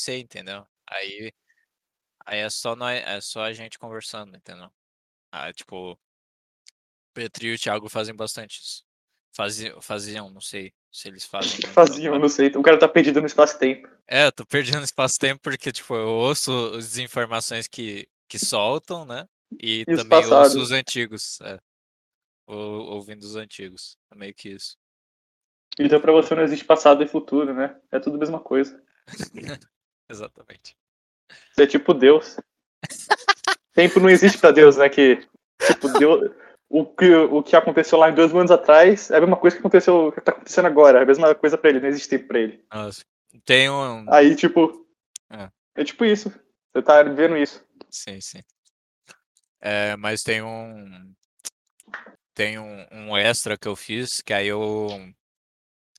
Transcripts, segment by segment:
sei, entendeu? Aí, aí é só nós, é só a gente conversando, entendeu? Ah, tipo, Petri e o Thiago fazem bastante isso. Faziam, faziam, não sei se eles fazem. Faziam, não sei. O cara tá perdido no espaço-tempo. É, eu tô perdendo espaço-tempo porque, tipo, eu ouço as informações que, que soltam, né? E, E os também passados. ouço os antigos. É. Ou- ouvindo os antigos. É meio que isso. Então pra você não existe passado e futuro, né? É tudo a mesma coisa. Exatamente. Você é tipo Deus. Tempo não existe pra Deus, né? Que, tipo, Deus. O que, o que aconteceu lá em dois mil anos atrás é a mesma coisa que aconteceu, que tá acontecendo agora. É a mesma coisa pra ele, não existe tempo pra ele. Nossa. Tem um. Aí, tipo. É. É tipo isso. Você tá vendo isso. Sim, sim. É, mas tem um. Tem um, um extra que eu fiz, que aí eu.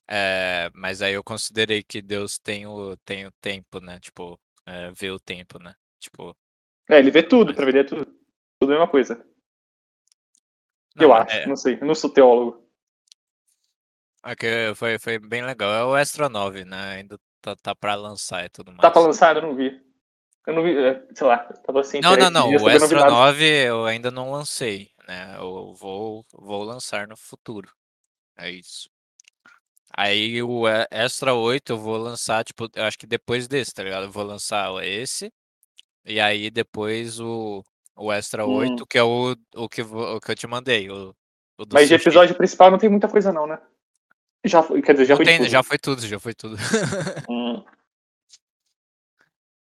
É, mas aí eu considerei que Deus tem o, tem o tempo, né? Tipo, é, vê o tempo, né? Tipo. É, ele vê tudo, pra ver é tudo. Tudo a mesma coisa. não, eu é- acho, não sei. Eu não sou teólogo. é que foi, foi bem legal. É o Extra 9, né? Ainda tá, tá pra lançar e tudo mais. Tá pra lançar? Eu não vi. Eu não vi, é, sei lá, tava assim. Não, não, não. O. 9 eu ainda não lancei, né? Eu vou, vou lançar no futuro. É isso. Aí o Extra 8 eu vou lançar, tipo, eu acho que depois desse, tá ligado? Eu vou lançar esse. E aí depois o, o Extra Hum. 8, que é o, o, que, o que eu te mandei. O, o Mas de episódio principal não tem muita coisa, não, né? Já foi, quer dizer, já Não foi tem- tudo. já foi tudo, já foi tudo. Hum,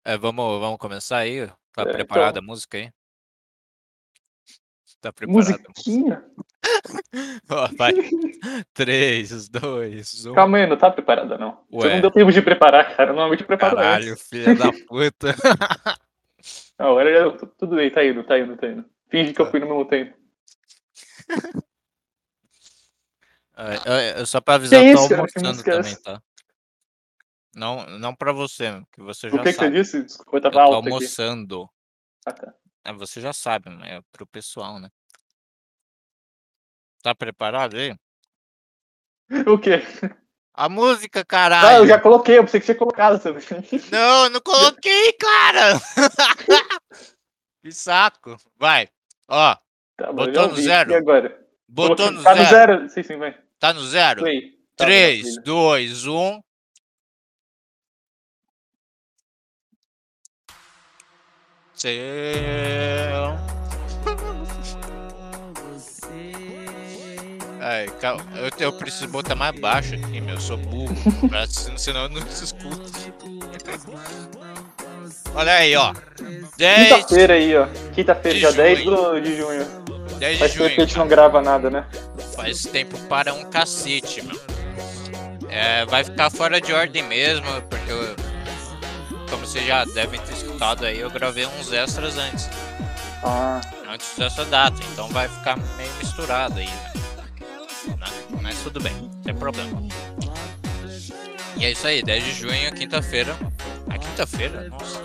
É, vamos, vamos começar aí? Tá É, preparada então. a música aí? Tá preparada? a música? musiquinha? Ó, vai. 3, 2, 1. Calma aí, não tá preparada, não. Você Ué. não deu tempo de preparar, cara. Normalmente prepara Caralho, antes. filha da puta. Não, agora já, tudo bem, tá indo, tá indo, tá indo. Finge que eu fui no mesmo tempo. É, é, é só pra avisar, Que eu tô isso, cara? Almoçando música é também, tá? Não, não pra você, que você O já que, que você sabe. disse? Desculpa, eu Eu tava tô alto aqui. almoçando. Ah, tá. É, você já sabe, mas é pro pessoal, né? Tá preparado aí? O quê? A música, Ah, eu caralho! já coloquei, eu pensei que tinha colocado também. Não, não coloquei, cara! que saco! Vai, ó, Tá bom, Botou já no zero? E agora? botou no Tá no zero. zero? Sim, sim, vai. Tá no zero? Play. Tá, 3, maravilha. 2, 1. Seu. Ai. Eu, eu preciso botar mais baixo aqui, meu. Eu sou burro. senão eu não se escuto. Olha aí, ó. 10, Quinta-feira aí, ó. Quinta-feira, dia 10 junho. do- de junho. 10 de Faz tempo que a junho. gente não grava nada, né? Faz tempo para um cacete, meu. É, vai ficar fora de ordem mesmo, porque eu, como vocês já devem ter escutado aí, eu gravei uns extras antes, Ah, antes dessa data, então vai ficar meio misturado aí, né? Mas tudo bem, não tem problema. E é isso aí, 10 de junho, quinta-feira. A quinta-feira? Nossa,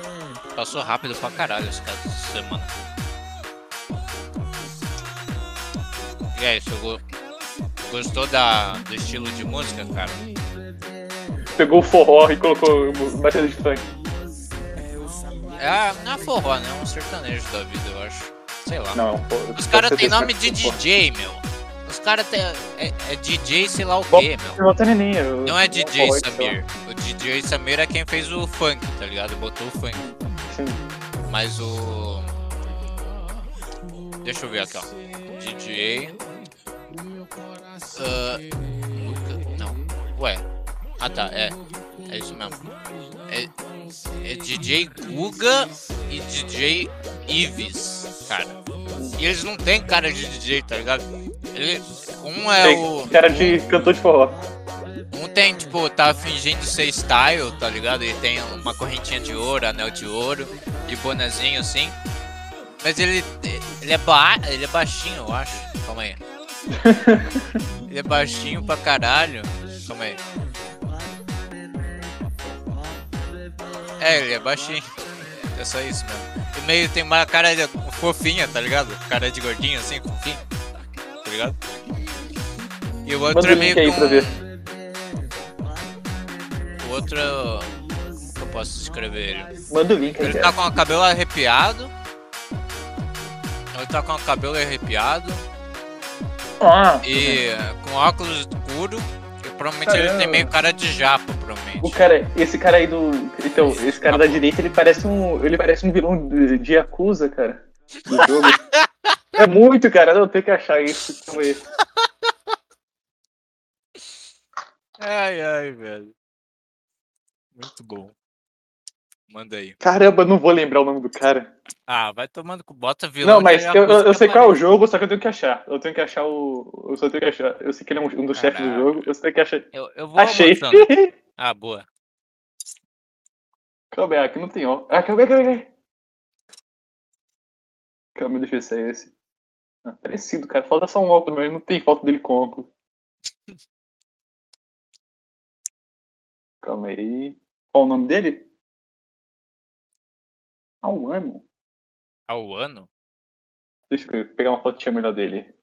passou rápido pra caralho essa semana. E é isso, go- gostou da, do estilo de música, cara? pegou o forró e colocou batida de funk. É, não é forró, né? É um sertanejo da vida, eu acho. Sei lá. Não, pô. Os caras têm têm nome de DJ, meu. Os caras têm. É, é DJ sei lá o quê, meu. Neninha. Não é DJ. Samir. O DJ Samir é quem fez o funk, tá ligado? Botou o funk. Sim. Mas o. Deixa eu ver aqui, ó. DJ. Ah, Luca- Não. Ué. Ah tá, é. É isso mesmo. É, é DJ Guga e DJ Ives, cara. E eles não têm cara de DJ, tá ligado? Ele, um é o. Cara de cantor de forró. Um tem, tipo, tá fingindo ser style, tá ligado? E tem uma correntinha de ouro, anel de ouro e bonezinho assim. Mas ele, ele, é ba ele é baixinho, eu acho. Calma aí. Ele é baixinho pra caralho. Calma aí. É, ele é baixinho. É só isso mesmo. E meio tem uma cara de, fofinha, tá ligado? Cara de gordinho assim, fofinho. Tá ligado? E o outro Manda é o meio que um- ver. o outro. o que eu posso descrever ele. Manda o link aí, Ele tá com o cabelo arrepiado. Ele tá com o cabelo arrepiado Ah, e com óculos escuro. E provavelmente ele tem Caramba. meio cara de japa, O provavelmente. cara, esse cara aí do. Então, esse cara da direita, ele parece um. Ele parece um vilão de, de Yakuza, cara. Do jogo. É muito, cara. Não, tem que achar isso. Calma aí. Ai, ai, velho. Muito bom. Manda aí. Caramba, não vou lembrar o nome do cara. Ah, vai tomando com bota vilão. Não, mas de eu, eu- eu sei qual é o jogo, só que eu tenho que achar. Eu tenho que achar o. Eu só tenho que achar. Eu sei que ele é um, dos chefes do jogo. Eu só tenho que achar. Eu, eu vou Achei. Ah, boa. Calma aí, aqui não tem ó. Ah, calma aí, calma aí. Calma deixa eu ver se é parecido, cara. Falta só um óculos, mas não tem foto dele com óculos. Calma aí. Qual o nome dele? Um ano. Ao ano? Deixa eu pegar uma fotinha melhor dele.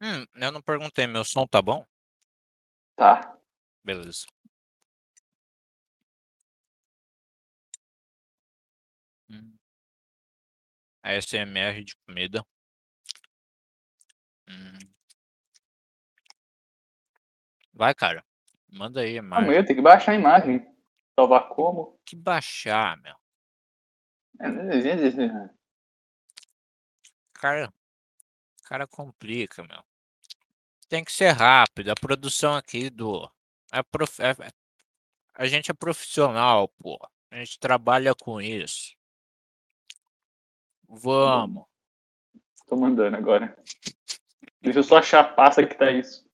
Hum, eu não perguntei, meu som tá bom? Tá. Beleza. Hum. ASMR de comida. Hum. Vai, cara. Manda aí a imagem. eu tenho que baixar a imagem. Salvar como? Que baixar, meu. Cara, cara complica, meu. Tem que ser rápido. A produção aqui do. É prof... é- A gente é profissional, pô. A gente trabalha com isso. Vamos. Tô mandando agora. Deixa eu só achar a pasta que tá isso.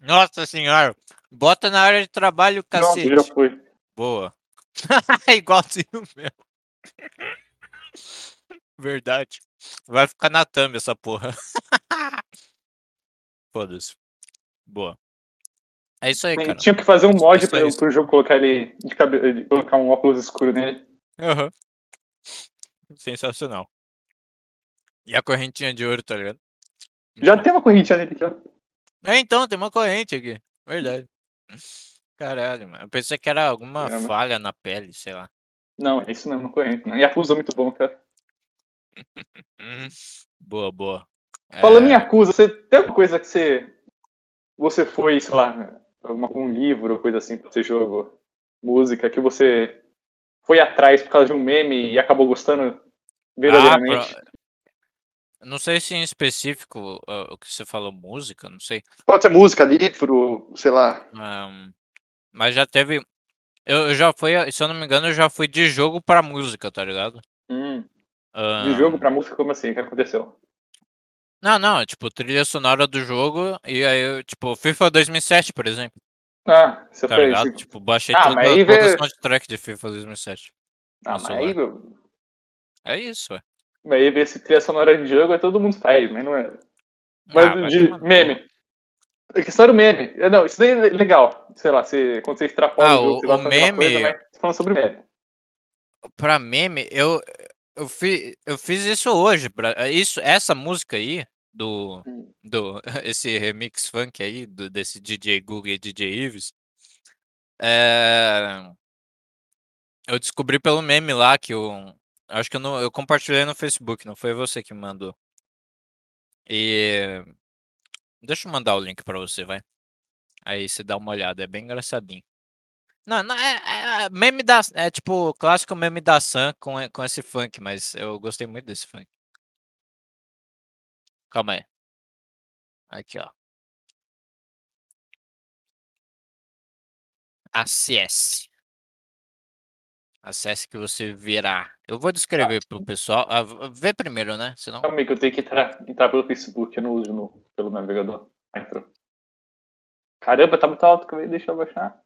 Nossa senhora. Bota na área de trabalho, cacete. já foi. Boa. Igualzinho meu. Verdade. Vai ficar na thumb essa porra. Foda-se. Boa. É isso aí, cara. Tinha que fazer um mod pra, é isso. pro jogo colocar ele de cabelo, colocar um óculos escuro nele. Aham. Sensacional. E a correntinha de ouro, tá ligado? Já tem uma correntinha nele já. É, então, tem uma corrente aqui. Verdade. Caralho, mano. Eu pensei que era alguma Caramba. falha na pele, sei lá. Não, é isso não, uma corrente. Não. Yakuza é muito bom, cara. Boa, boa. Falando em É, Yakuza, você tem alguma coisa que você. Você foi, sei lá, alguma, um livro ou coisa assim pra você jogo, música, que você foi atrás por causa de um meme e acabou gostando verdadeiramente? Ah, Não sei se em específico ah, o que você falou, música, não sei. Pode ser música, livro, sei lá. Ahn, mas já teve. Eu, eu já fui, se eu não me engano, eu já fui de jogo pra música, tá ligado? Hum, de Ahn, jogo pra música, como assim? O que aconteceu? Não, não, tipo, trilha sonora do jogo, e aí, eu, tipo, FIFA 2007, por exemplo, Ah, você tá foi. ligado? Tipo, baixei Ah, toda, toda vê- a soundtrack de FIFA 2007. Ah, mas aí, meu, É isso, ué. Mas aí ver se trilha sonora de jogo é todo mundo faz, mas não é. Mas Ah, de no cu. meme. A questão do meme. É, Não, isso daí é legal. Sei lá, você, quando você extrapola Ah, o jogo, o- o meme- coisa, mas falando sobre meme. Pra meme, eu, eu, fi, eu fiz isso hoje. Pra, isso, essa música aí, do, Hum. do esse remix funk aí, do, desse DJ Google e DJ Ives, é, eu descobri pelo meme lá que eu. Acho que eu, não, eu compartilhei no Facebook, não foi você que mandou. E. Deixa eu mandar o link pra você, vai. Aí você dá uma olhada, é bem engraçadinho. Não, não é, é- é meme da. É tipo clássico meme da Sam com, e- com esse funk, mas eu gostei muito desse funk. Calma aí. Aqui, ó. Acesse. Acesse que você verá. Eu vou descrever pro pessoal. Ah, vê primeiro, né? Senão. Calma aí que eu tenho que entrar, entrar pelo Facebook, eu não uso no, pelo navegador. Ah, entrou. Caramba, tá muito alto, deixa eu baixar.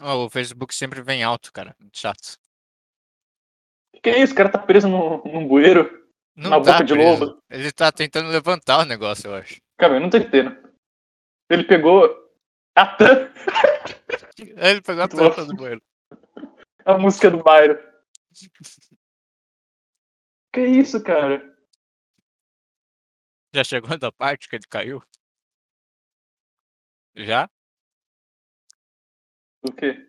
Ó, o Facebook sempre vem alto, cara. Muito chato. Que que é isso? O cara tá preso num, num bueiro. Não Na tá boca de preso. lobo. Ele tá tentando levantar o negócio, eu acho. Aí, eu não tô entendendo. Ele pegou a, tam- Ele pegou a tampa do banheiro. a música do Byron. Que isso, cara? Já chegou da parte que ele caiu? Já? O quê?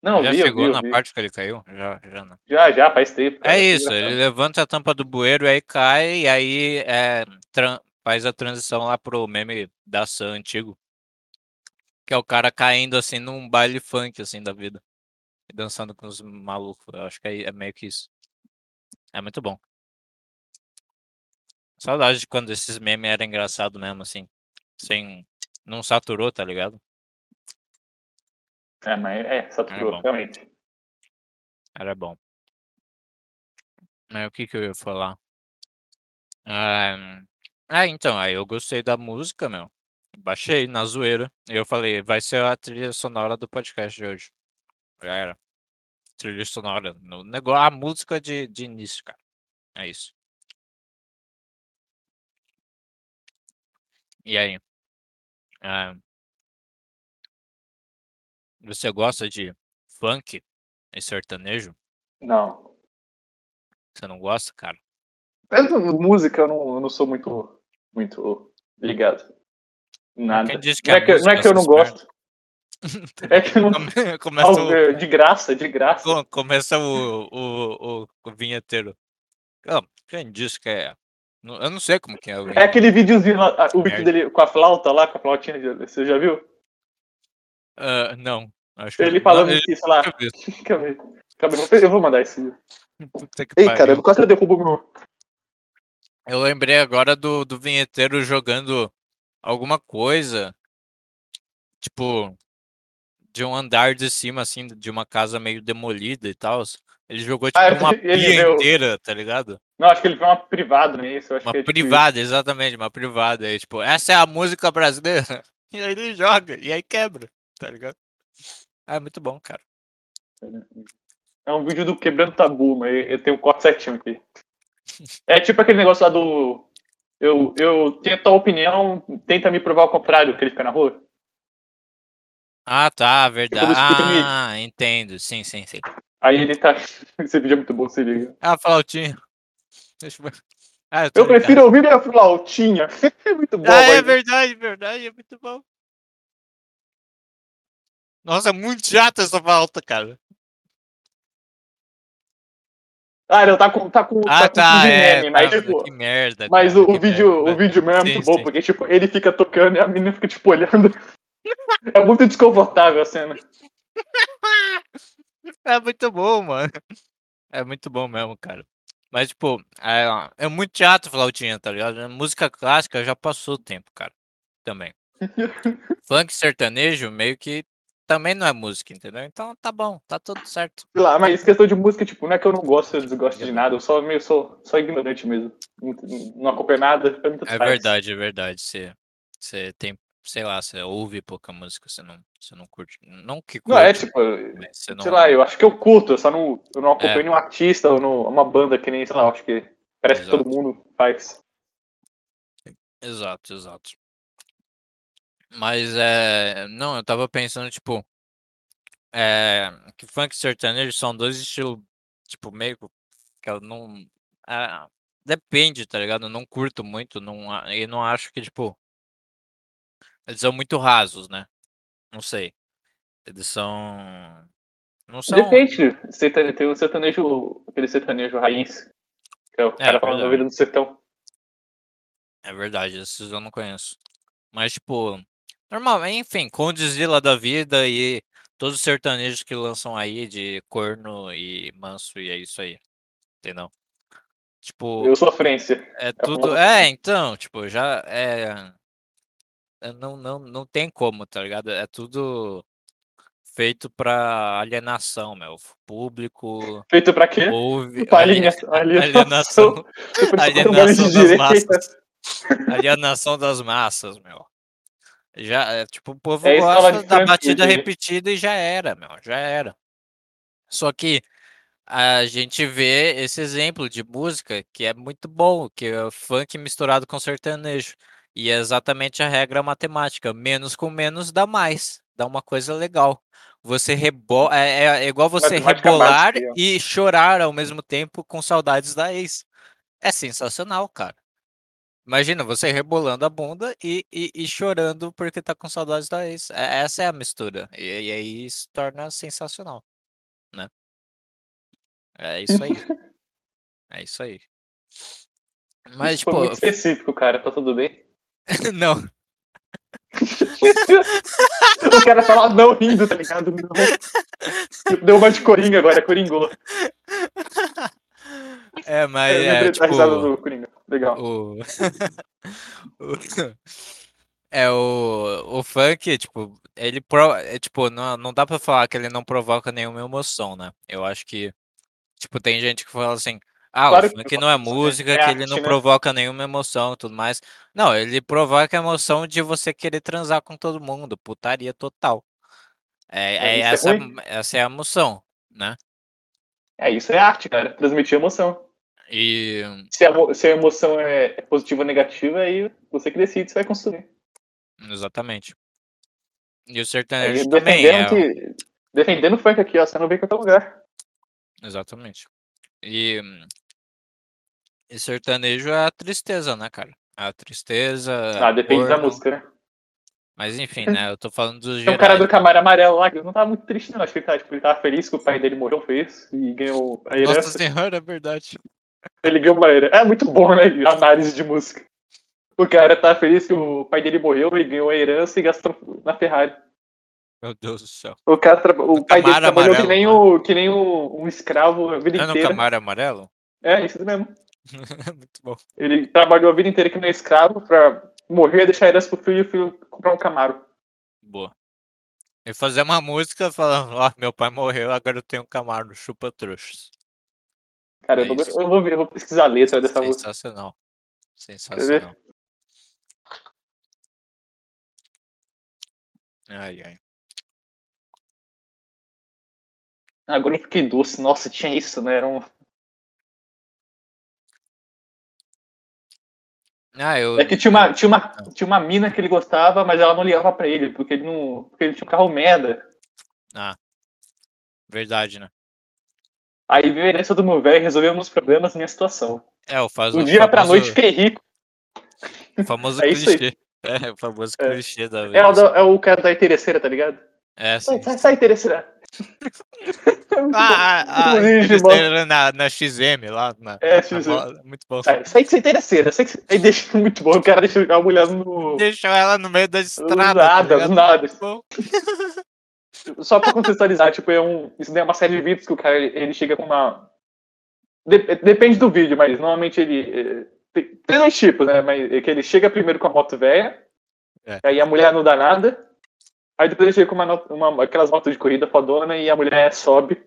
Não, Já vi, chegou vi, na vi. parte que ele caiu? Já, já não. Já, já, faz tempo. cara, É isso, ele levanta a tampa do bueiro e aí cai, e aí é, faz a transição lá pro meme da Sam antigo. Que é o cara caindo assim num baile funk assim da vida. Dançando com os malucos. Eu acho que é, é meio que isso. É muito bom. Saudade de quando esses memes eram engraçados mesmo, assim. Sem. Não saturou, tá ligado? É, mas é, saturou, bom. realmente. Era bom. Mas o que que eu ia falar? Ah, ah, então, aí eu gostei da música, meu. Baixei na zoeira. Eu falei, vai ser a trilha sonora do podcast de hoje. Já era. Trilha sonora. No negócio, a música de, de início, cara. É isso. E aí? Ah, você gosta de funk e sertanejo? Não. Você não gosta, cara? Mas, música eu não, eu não sou muito, muito ligado. Nada. Não, é que, não é que eu não essas merda? gosto. É que não. Come- Começa o, de graça, de graça. co- começa o, o, o, o vinheteiro. Quem disse que é? Não- Eu não sei como que é o É aquele videozinho lá, o vídeo dele com a flauta lá, com a flautinha, você já viu? Ah, não, acho que Ele não, falando ele que, sei lá. eu vou- mandar esse que Ei, pariu. cara, quase eu derrubo o meu. Eu lembrei agora do, do vinheteiro jogando alguma coisa, tipo, de um andar de cima, assim, de uma casa meio demolida e tal. Ele jogou, tipo, Ah, uma pia deu- inteira, tá ligado? Não, acho que ele foi uma privada. Eu acho Uma é, tipo, privada, exatamente, uma privada. Aí, tipo, essa é a música brasileira. E aí ele joga, e aí quebra, tá ligado? Ah, é muito bom, cara. É um vídeo do Quebrando Tabu, mas eu tenho o corte certinho aqui. É tipo aquele negócio lá do. Eu, eu tenho tua opinião, tenta me provar o contrário, que ele fica na rua. Ah, tá, verdade. Ah, entendo. Sim, sim, sim. Aí ele tá. Esse vídeo é muito bom, se liga. Ah, flautinha. Deixa eu ver. Ah, eu Eu prefiro ouvir minha flautinha. É muito bom, Ah, é mas- verdade, verdade, é muito bom. Nossa, é muito chata essa falta, cara. Ah, não, tá com, tá com, Ah, tá com tá, de é. meme, mas tá, tipo. que merda. Mas cara, o, que vídeo, merda. o vídeo mesmo é Sim, muito bom, sim. porque tipo, ele fica tocando e a menina fica tipo olhando. É muito desconfortável a cena. É muito bom, mano. É muito bom mesmo, cara. Mas, tipo, é, é muito teatro flautinha, tá ligado? Música clássica já passou o tempo, cara. Também. Funk sertanejo meio que também não é música, entendeu? Então tá bom, tá tudo certo. Sei lá, mas questão de música, tipo, não é que eu não gosto, eu desgosto de nada, eu só meio sou, sou ignorante mesmo. Não, acompanho nada, pra mim tanto É faz. verdade, é verdade. Você, você tem, sei lá, você ouve pouca música, você não, você não curte. Não que curte, Não, é tipo, mas você não. sei lá, eu acho que eu curto, eu só não, eu não acompanho É. nenhum artista ou no- uma banda que nem, sei lá, acho que parece que todo Exato. mundo faz. Exato, exato. Mas é. Não, eu tava pensando, tipo. É, que funk e sertanejo são dois estilos, tipo, meio que eu não. ah, depende, tá ligado? Eu não curto muito, não, e não acho que, tipo. Eles são muito rasos, né? Não sei. Eles são. Não são. Depende, sertane- tem o sertanejo, aquele sertanejo raiz, que é o cara falando da vida do sertão. É verdade, esses eu não conheço. Mas, tipo, normal, enfim, Condizila da vida e todos os sertanejos que lançam aí de corno e manso, e é isso aí. Entendeu? Tipo, Eu sofrência. é a tudo. É, então, tipo, já é. É, Não, não, não tem como, tá ligado? É tudo feito pra alienação, meu. Público Feito pra quê? ouve. Pra ali- alienação. alienação. Depois de alienação de das massas. Alienação das massas, meu. Já, é, tipo, o povo É gosta de da batida aí. repetida e já era, meu, já era. Só que a gente vê esse exemplo de música que é muito bom, que é funk misturado com sertanejo. E é exatamente a regra matemática, menos com menos dá mais, dá uma coisa legal. Você rebola, é, é- é igual você rebolar básica, e chorar ao mesmo tempo com saudades da ex. É sensacional, cara. Imagina você rebolando a bunda e, e, e chorando porque tá com saudades da ex. É- Essa é a mistura. E, e aí se torna sensacional. É isso aí. É isso aí. Mas, Isso tipo, específico, cara. Tá tudo bem? não. o cara lá não rindo, tá ligado? Não. Deu uma de coringa agora, coringou. É, mas é, da tipo, risada do coringa. Legal. o- É, o, o funk, tipo, ele pro... é, tipo, não, não dá pra falar que ele não provoca nenhuma emoção, né? Eu acho que, tipo, tem gente que fala assim, ah, Claro o que funk não é provoca, música, é que ele arte, não né? provoca nenhuma emoção e tudo mais. Não, ele provoca a emoção de você querer transar com todo mundo, putaria total. É, É, é é essa, ruim. essa é a emoção, né? É, isso é arte, cara. Transmitir emoção. E Se a, se a emoção é é positiva ou negativa, aí você que decide se vai consumir. exatamente. E o sertanejo também defendendo, é. que, defendendo o funk aqui, ó, você não vê em qualquer lugar. Exatamente. E, e sertanejo é a tristeza, né, cara? É a tristeza. Ah, depende da corno, música, né? Mas enfim, né? Eu tô falando dos Tem um cara do Camaro Amarelo lá que não tava muito triste, não. Acho que ele tava, tipo, ele tava feliz que o pai dele morreu, fez, e ganhou a Nossa herança. senhora, é verdade. Ele ganhou uma herança. É muito bom, né? Análise de música. O cara tá feliz que o pai dele morreu, ele ganhou a herança e gastou na Ferrari. Meu Deus do céu. O, cara tra- o pai dele trabalhou que amarelo, nem, o, que nem o, um escravo a vida É no inteira. Camaro amarelo? É, isso mesmo. Muito bom. Ele trabalhou a vida inteira que nem escravo pra morrer, deixar herança pro filho e o filho comprar um Camaro. Boa. E fazer uma música falando, ó, meu pai morreu, agora eu tenho um Camaro, chupa trouxas. Cara, É eu, vou, eu, vou eu vou pesquisar a letra dessa música. Sensacional. Sensacional. Ai, ai. Agora eu fiquei doce. Nossa, tinha isso, né? Era um... Ah, eu. É que tinha uma, tinha, uma, tinha uma mina que ele gostava, mas ela não ligava pra ele, porque ele não. Porque ele tinha um carro merda. Verdade, né? Aí veio a herança do meu velho e resolveu meus problemas minha situação. É, o faz Do o dia pra famoso, noite fiquei rico. famoso É clichê. É, o famoso É. clichê da É o, vida. da- é o cara da interesseira, tá ligado? É, sim. sai, sai, interesseira. É. Ah, ah, ah, eles na, na XM lá. Na, É, na XM. bola, muito bom. Sai, sai que você é interesseira. Sai que você... Aí deixa muito bom. O cara deixa a mulher no. Deixou ela no meio da estrada. tá nada, ligado? nada. Só pra contextualizar, tipo, é um, isso daí é uma série de vídeos que o cara ele, ele chega com uma. De- depende do vídeo, mas normalmente ele. Tem, tem dois tipos, né? Mas é que ele chega primeiro com a moto velha, É. aí a mulher não dá nada. Aí depois ele chega com uma, not- uma- aquelas motos de corrida fodona e a mulher sobe.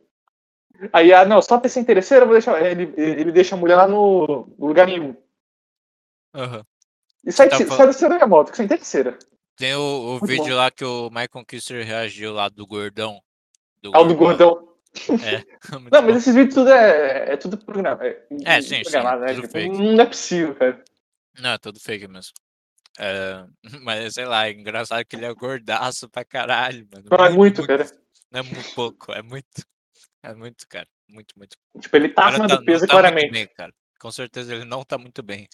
Aí, ah, não, só pra ser interesseiro, eu vou deixar. Ele, ele deixa a mulher lá no no lugar nenhum. Aham. E sai, Tá sai, falando- da moto, que você é interesseira. Tem o, o vídeo bom. lá que o Michael Kister reagiu lá do gordão. Do Ah, o do gordão. É. Não, mas esses vídeos tudo é, é tudo programado. É, É, sim, sim, né? tudo Tipo. Não é possível, cara. Não, é tudo fake mesmo. É, mas sei lá, é engraçado que ele é gordaço pra caralho, mano. Não é muito, cara. Não é muito pouco, é muito. É muito, cara. Muito, muito. Tipo, ele tá acima cara do peso, tá muito claramente. bem, cara. Com certeza ele não tá muito bem.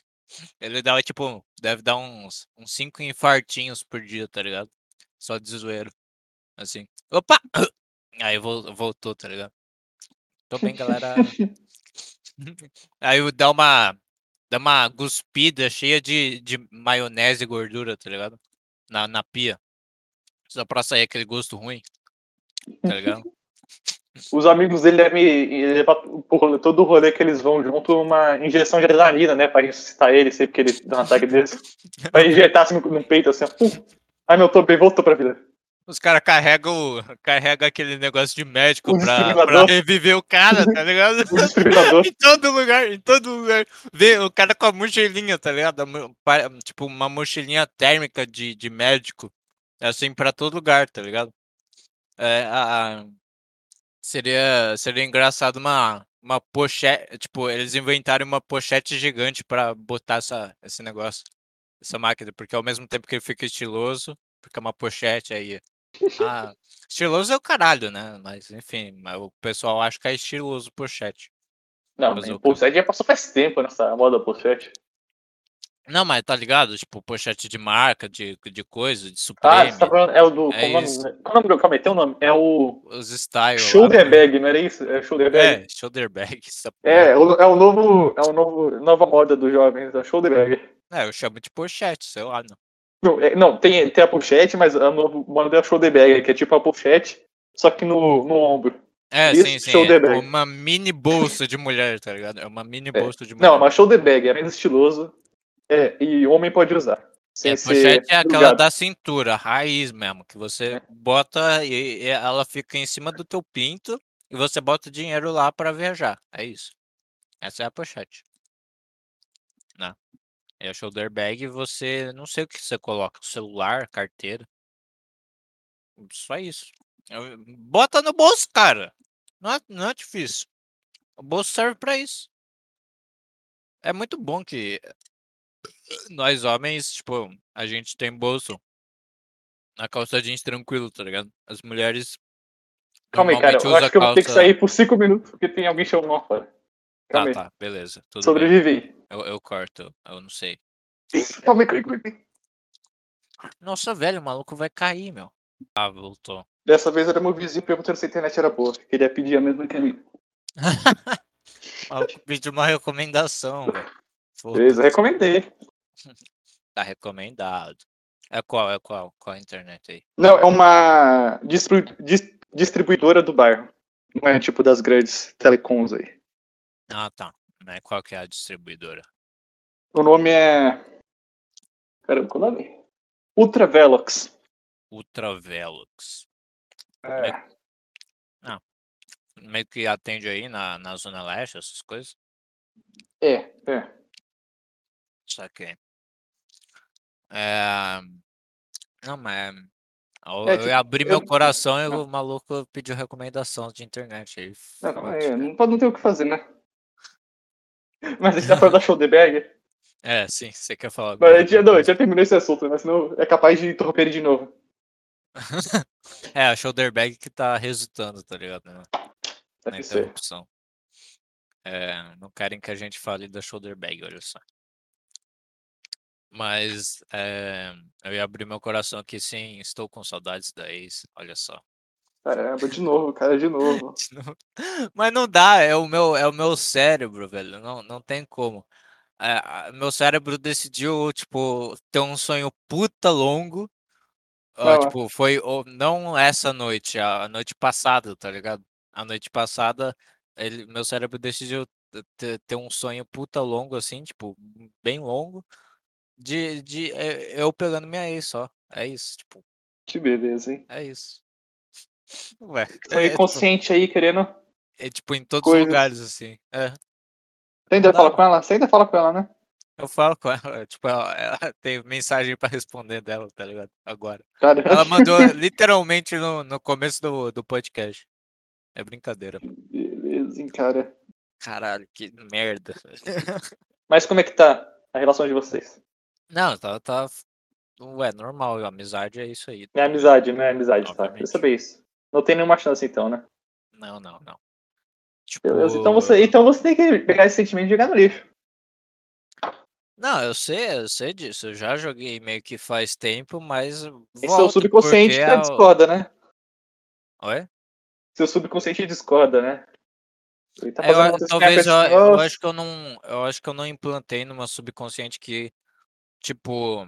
Ele dá, tipo, deve dar uns, uns cinco infartinhos por dia, tá ligado? Só de zoeiro. Assim. Opa! Aí vol- voltou, tá ligado? Tô bem, galera. Aí dá uma. Dá uma guspida cheia de, de maionese e gordura, tá ligado? Na, na pia. Só pra sair aquele gosto ruim. Tá ligado? Os amigos dele devem levar pro rolê- todo o rolê que eles vão junto uma injeção de adrenalina, né? Pra ressuscitar ele, sempre que ele dá um ataque desse. Pra injetar assim no, no peito, assim, ó. Ai, meu, tô bem, voltou pra vida. Os caras carregam carrega aquele negócio de médico O pra, pra reviver o cara, tá ligado? Em todo lugar, em todo lugar. Vê o cara com a mochilinha, tá ligado? Tipo, uma mochilinha térmica de, de médico. Assim, pra todo lugar, tá ligado? É, a, a- seria, seria engraçado uma, uma pochete. Tipo, eles inventarem uma pochete gigante pra botar essa, esse negócio. Essa máquina. Porque ao mesmo tempo que ele fica estiloso, fica uma pochete aí. Ah, estiloso é o caralho, né? Mas enfim, o pessoal acha que é estiloso pochete. Não, mas o pochete já passou faz tempo nessa moda pochete. Não, mas tá ligado? Tipo, pochete de marca, de, de coisa, de Ah, Supreme, você tá falando. É o do. É qual o nome? isso. Qual o nome do. Calma aí, tem um nome. É o. os style. lá, Shoulder né? bag, não era isso? É shoulder bag? É, shoulder bag. É, é o, é o novo. É o novo. Nova moda dos jovens, é shoulder bag. É, eu chamo de pochete, sei lá. Não. Não, é- não, tem, tem a pochete, mas a nova moda é shoulder bag, que é tipo a pochete, só que no, no ombro. É, Isso, sim, sim. É bag. uma mini bolsa de mulher, tá ligado? É uma mini É. bolsa de mulher. Não, mas shoulder bag é mais estiloso. É, e homem pode usar. Sem É, pochete é aquela da cintura, raiz mesmo, que você É. bota e, e ela fica em cima do teu pinto e você bota o dinheiro lá pra viajar. É isso. Essa é a pochete. Né? E a shoulder bag você, não sei o que você coloca, celular, carteira. Só isso. Eu- Bota no bolso, cara. Não é, não é difícil. O bolso serve pra isso. É muito bom que nós homens, tipo, a gente tem bolso na calça jeans tranquilo, tá ligado? As mulheres Calma aí, cara. normalmente Eu usam acho que eu vou ter que calça- sair por cinco minutos, porque tem alguém chamando lá fora. Calma Tá, aí. tá, beleza. Tudo bem. Sobrevive aí. Eu, eu corto, eu não sei. Calma aí, calma aí. Nossa, velho, o maluco vai cair, meu. Ah, voltou. Dessa vez era meu vizinho perguntando se a internet era boa. Queria pedir a mesma que a minha. Pediu uma recomendação, velho. Beleza, recomendei. Tá recomendado. É qual, é qual? Qual a internet aí? Não, é uma distribu- dis- distribuidora do bairro. Não é tipo das grandes telecoms aí. Ah, tá. Né, Qual que é a distribuidora? O nome é. Caramba, qual é o nome? Ultravelox. Ultravelox. É. Meio que atende aí na, na Zona Leste, essas coisas. É, é. Saquei. É... Não, mas. Eu, É, eu tipo, abri meu eu- coração e o maluco pediu recomendação de internet aí. Não, é, não pode não ter o que fazer, né? Mas a gente tá falando da bag. É, sim, você quer falar. Mas a gente, já- não, a gente já terminou esse assunto, mas senão é capaz de interromper ele de novo. É, a shoulder bag que tá resultando, tá ligado? Na, na interrupção. É, não querem que a gente fale da shoulder bag, olha só. Mas é, eu ia abrir meu coração aqui, sim, estou com saudades da ex, olha só. Caramba, de novo, cara, de novo. De novo. Mas não dá, é o meu, é o meu cérebro, velho. Não, não tem como. É, meu cérebro decidiu, tipo, ter um sonho puta longo. ó, é. tipo, foi não essa noite, a, noite passada, tá ligado? A noite passada, ele, meu cérebro decidiu ter, ter um sonho puta longo, assim, tipo, bem longo, de, de é, eu pegando minha ex só. É isso, tipo, Que beleza, hein? é isso. Ué, é, é, tipo, inconsciente aí, querendo. é tipo em todos os lugares, assim. É. Você ainda Não. fala com ela? Você ainda fala com ela, né? Eu falo com ela, tipo, ela, ela tem mensagem pra responder dela, tá ligado? Agora. Cara, Ela mandou literalmente no, no começo do, do podcast. É brincadeira. Beleza, hein, cara. Caralho, que merda. Mas como é que tá a relação de vocês? Não, tá, tá. Ué, normal, amizade é isso aí. É amizade, né? É amizade, tá? Obviamente. Quer saber isso. Não tem nenhuma chance, então, né? Não, não, não. Tipo. Beleza. Então você, então você tem que pegar esse sentimento e jogar no lixo. Não, eu sei, eu sei disso. Eu já joguei meio que faz tempo, mas. Esse é o volto subconsciente que é o- discorda, né? Oi? Seu subconsciente discorda, né? Tá É, eu a- talvez eu, eu acho que eu não eu acho que eu não implantei numa subconsciente que tipo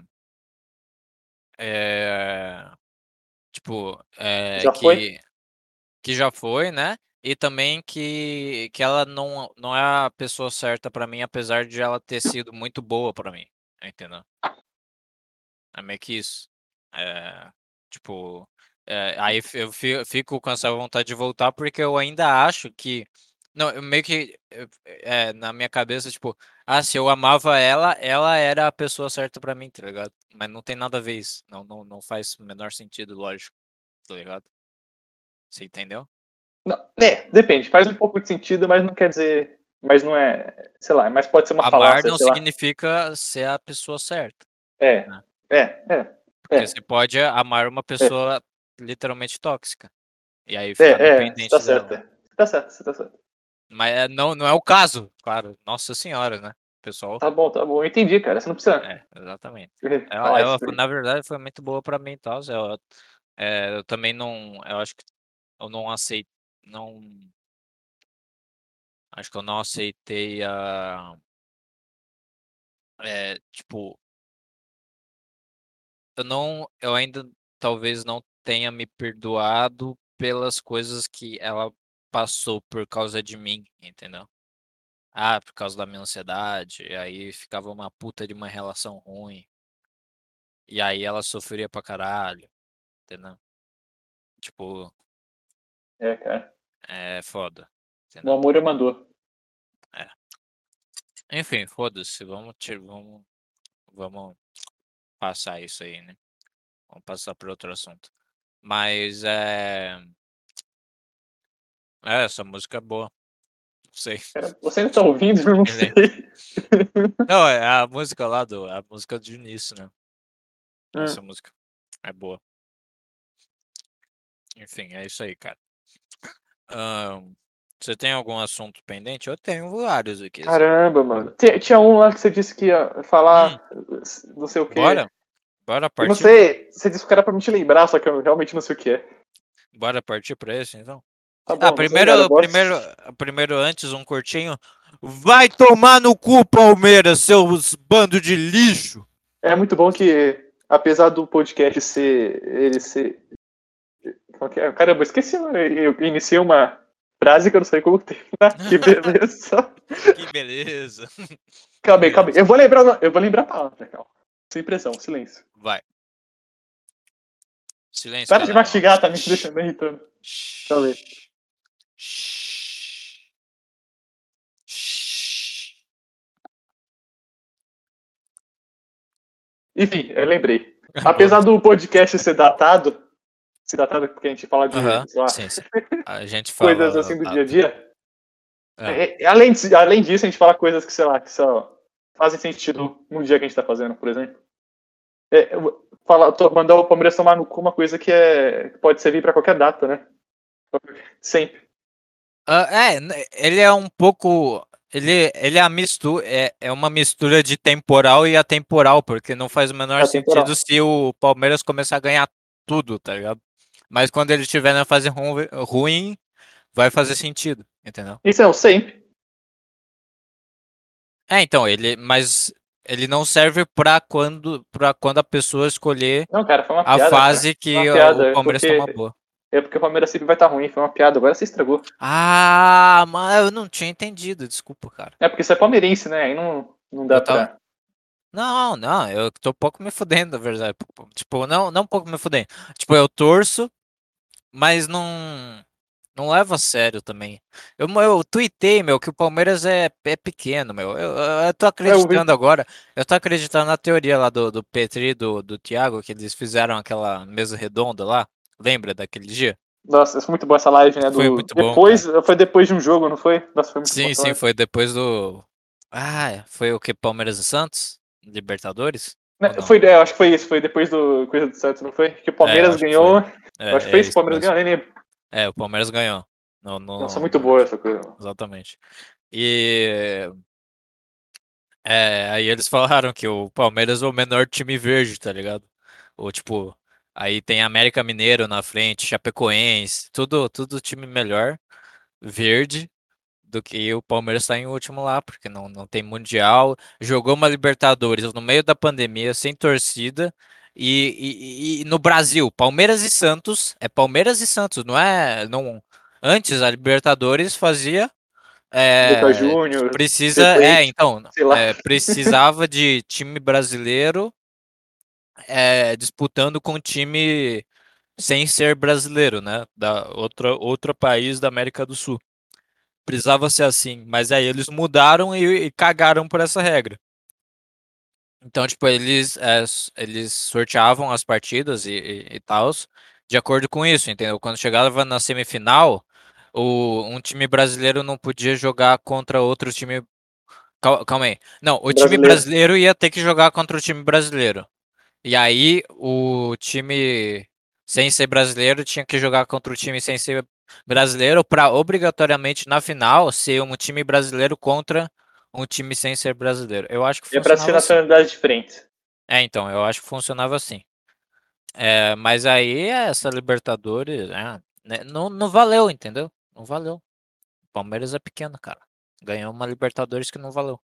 é, tipo é, Já que foi? que já foi, né? E também que que ela não não é a pessoa certa pra mim, apesar de ela ter sido muito boa pra mim, entendeu? É meio que isso. É, tipo, é, aí eu fi- fico com essa vontade de voltar porque eu ainda acho que. Não, eu meio que. É, na minha cabeça, tipo, ah, se eu amava ela, ela era a pessoa certa pra mim, tá ligado? Mas não tem nada a ver isso. Não, não, não faz o menor sentido, lógico, tá ligado? Você entendeu? Não, é, depende. Faz um pouco de sentido, mas não quer dizer. Mas não é. Sei lá, mas pode ser uma Amar falácia, não sei lá. significa ser a pessoa certa. É, né? é, é. Porque É. você pode amar uma pessoa literalmente tóxica. E aí É, é, dependente tá dela. certo. é. Você tá certo, você tá certo. Mas é- não, não é o caso, claro. Nossa senhora, né? pessoal. Tá bom, tá bom. Eu entendi, cara. Você não precisa. É, exatamente. Ela, ela na verdade, foi muito boa pra mim e tal. É, eu também não. Eu acho que eu não aceito. Não. Acho que eu não aceitei a. É, tipo. Eu não. Eu ainda talvez não tenha me perdoado pelas coisas que ela passou por causa de mim, entendeu? Ah, por causa da minha ansiedade, aí ficava uma puta de uma relação ruim. E aí ela sofria pra caralho, entendeu? Tipo, É, cara. é foda. O Entendeu? amor é uma dor. Enfim, foda-se, vamos, vamos, vamos passar isso aí, né? Vamos passar para outro assunto. Mas é. É, essa música é boa. Não sei. Você ainda tá ouvindo? Não sei. Não, é a música lá do. A música do início, né? Hum. Essa música é boa. Enfim, é isso aí, cara. Ahn, você tem algum assunto pendente? Eu tenho vários aqui. assim. Caramba, mano. Tinha, tinha um lá que você disse que ia falar não sei o quê. Hum. Bora? Bora Eu partir? não sei. Você disse que era pra me te lembrar, só que eu realmente não sei o que é. Bora partir pra esse, então? Tá bom, Ah, primeiro, obrigado, primeiro, primeiro antes, um curtinho. Vai tomar no cu, Palmeiras, seus bando de lixo! É muito bom que, apesar do podcast ser. ele ser. é? Caramba, eu esqueci. Eu iniciei uma frase que eu não sei como terminar. Que beleza. Que beleza! calma aí, calma aí. Eu vou lembrar, eu vou lembrar a palavra, calma. Sem pressão, silêncio. Vai. Silêncio. Para de galera. mastigar, tá me deixando irritando. Enfim, eu lembrei. Apesar do podcast ser datado, ser datado porque a gente fala de sei lá, sim, sim. A gente fala. coisas assim do dia a dia, é. é- é- além, além disso, a gente fala coisas que, sei lá, que só fazem sentido no dia que a gente tá fazendo, por exemplo. É, falar, to- mandar o Palmeiras tomar no cu uma coisa que é, que pode servir pra qualquer data, né? Sempre. Ah, é, ele é um pouco. Ele, ele é, a mistura, é, é uma mistura de temporal e atemporal, porque não faz o menor Atemporal. sentido se o Palmeiras começar a ganhar tudo, tá ligado? Mas quando ele estiver na fase ru- ruim, vai fazer sentido, entendeu? Isso é o sempre. É, então, ele. Mas ele não serve pra quando, pra quando a pessoa escolher Não, cara, uma a fase que Uma o- Palmeiras porque- toma boa. É porque o Palmeiras sempre vai estar ruim, foi uma piada. Agora você estragou. Ah, mas eu não tinha entendido, desculpa, cara. É porque você é palmeirense, né? Aí não, não dá Eu tava- pra. Não, não, eu tô pouco me fudendo, na verdade. Tipo, não, não pouco me fudendo. Tipo, eu torço, mas não não levo a sério também. Eu, eu tuitei, meu, que o Palmeiras é, é pequeno, meu. Eu, eu, eu tô acreditando agora. Eu tô acreditando na teoria lá do, do Petri, do, do Thiago, que eles fizeram aquela mesa redonda lá. Lembra daquele dia? Nossa, foi muito boa essa live, né? Do... Foi muito bom, depois, Foi depois de um jogo, não foi? Nossa, foi muito Sim, sim, foi depois do. Ah, foi o que? Palmeiras e Santos? Libertadores? Né, não? Foi, é, acho que foi isso, foi depois do Coisa do Santos, não foi? Que o Palmeiras acho que ganhou. É, eu acho que é foi isso, o Palmeiras ganhou, nem lembro. É, o Palmeiras ganhou. No, no- Nossa, muito boa essa coisa. Exatamente. E é, aí eles falaram que o Palmeiras é o menor time verde, tá ligado? Ou tipo, aí tem América Mineiro na frente, Chapecoense, tudo, tudo time melhor verde do que o Palmeiras tá em último lá, porque não, não tem mundial, jogou uma Libertadores no meio da pandemia sem torcida. E, e- e- no Brasil, Palmeiras e Santos, é Palmeiras e Santos, não é? Não, antes a Libertadores fazia é, Júnior. Precisa, é, então, é, precisava de time brasileiro é, disputando com time sem ser brasileiro, né? Da outra, outro país da América do Sul. Precisava ser assim, mas aí eles mudaram e, e cagaram por essa regra. Então, tipo, eles, é, eles sorteavam as partidas e, e, e tal de acordo com isso, entendeu? Quando chegava na semifinal, o, um time brasileiro não podia jogar contra outro time. Cal- Calma aí. Não, o time Brasileiro. brasileiro ia ter que jogar contra o time brasileiro. E aí o time sem ser brasileiro tinha que jogar contra o time sem ser brasileiro para obrigatoriamente na final ser um time brasileiro contra um time sem ser brasileiro. Eu acho que É pra ser assim. nacionalidade diferente. É, então, eu acho que funcionava assim. É, mas aí essa Libertadores, é, né, não, não valeu, entendeu? Não valeu. O Palmeiras é pequeno, cara. Ganhou uma Libertadores que não valeu.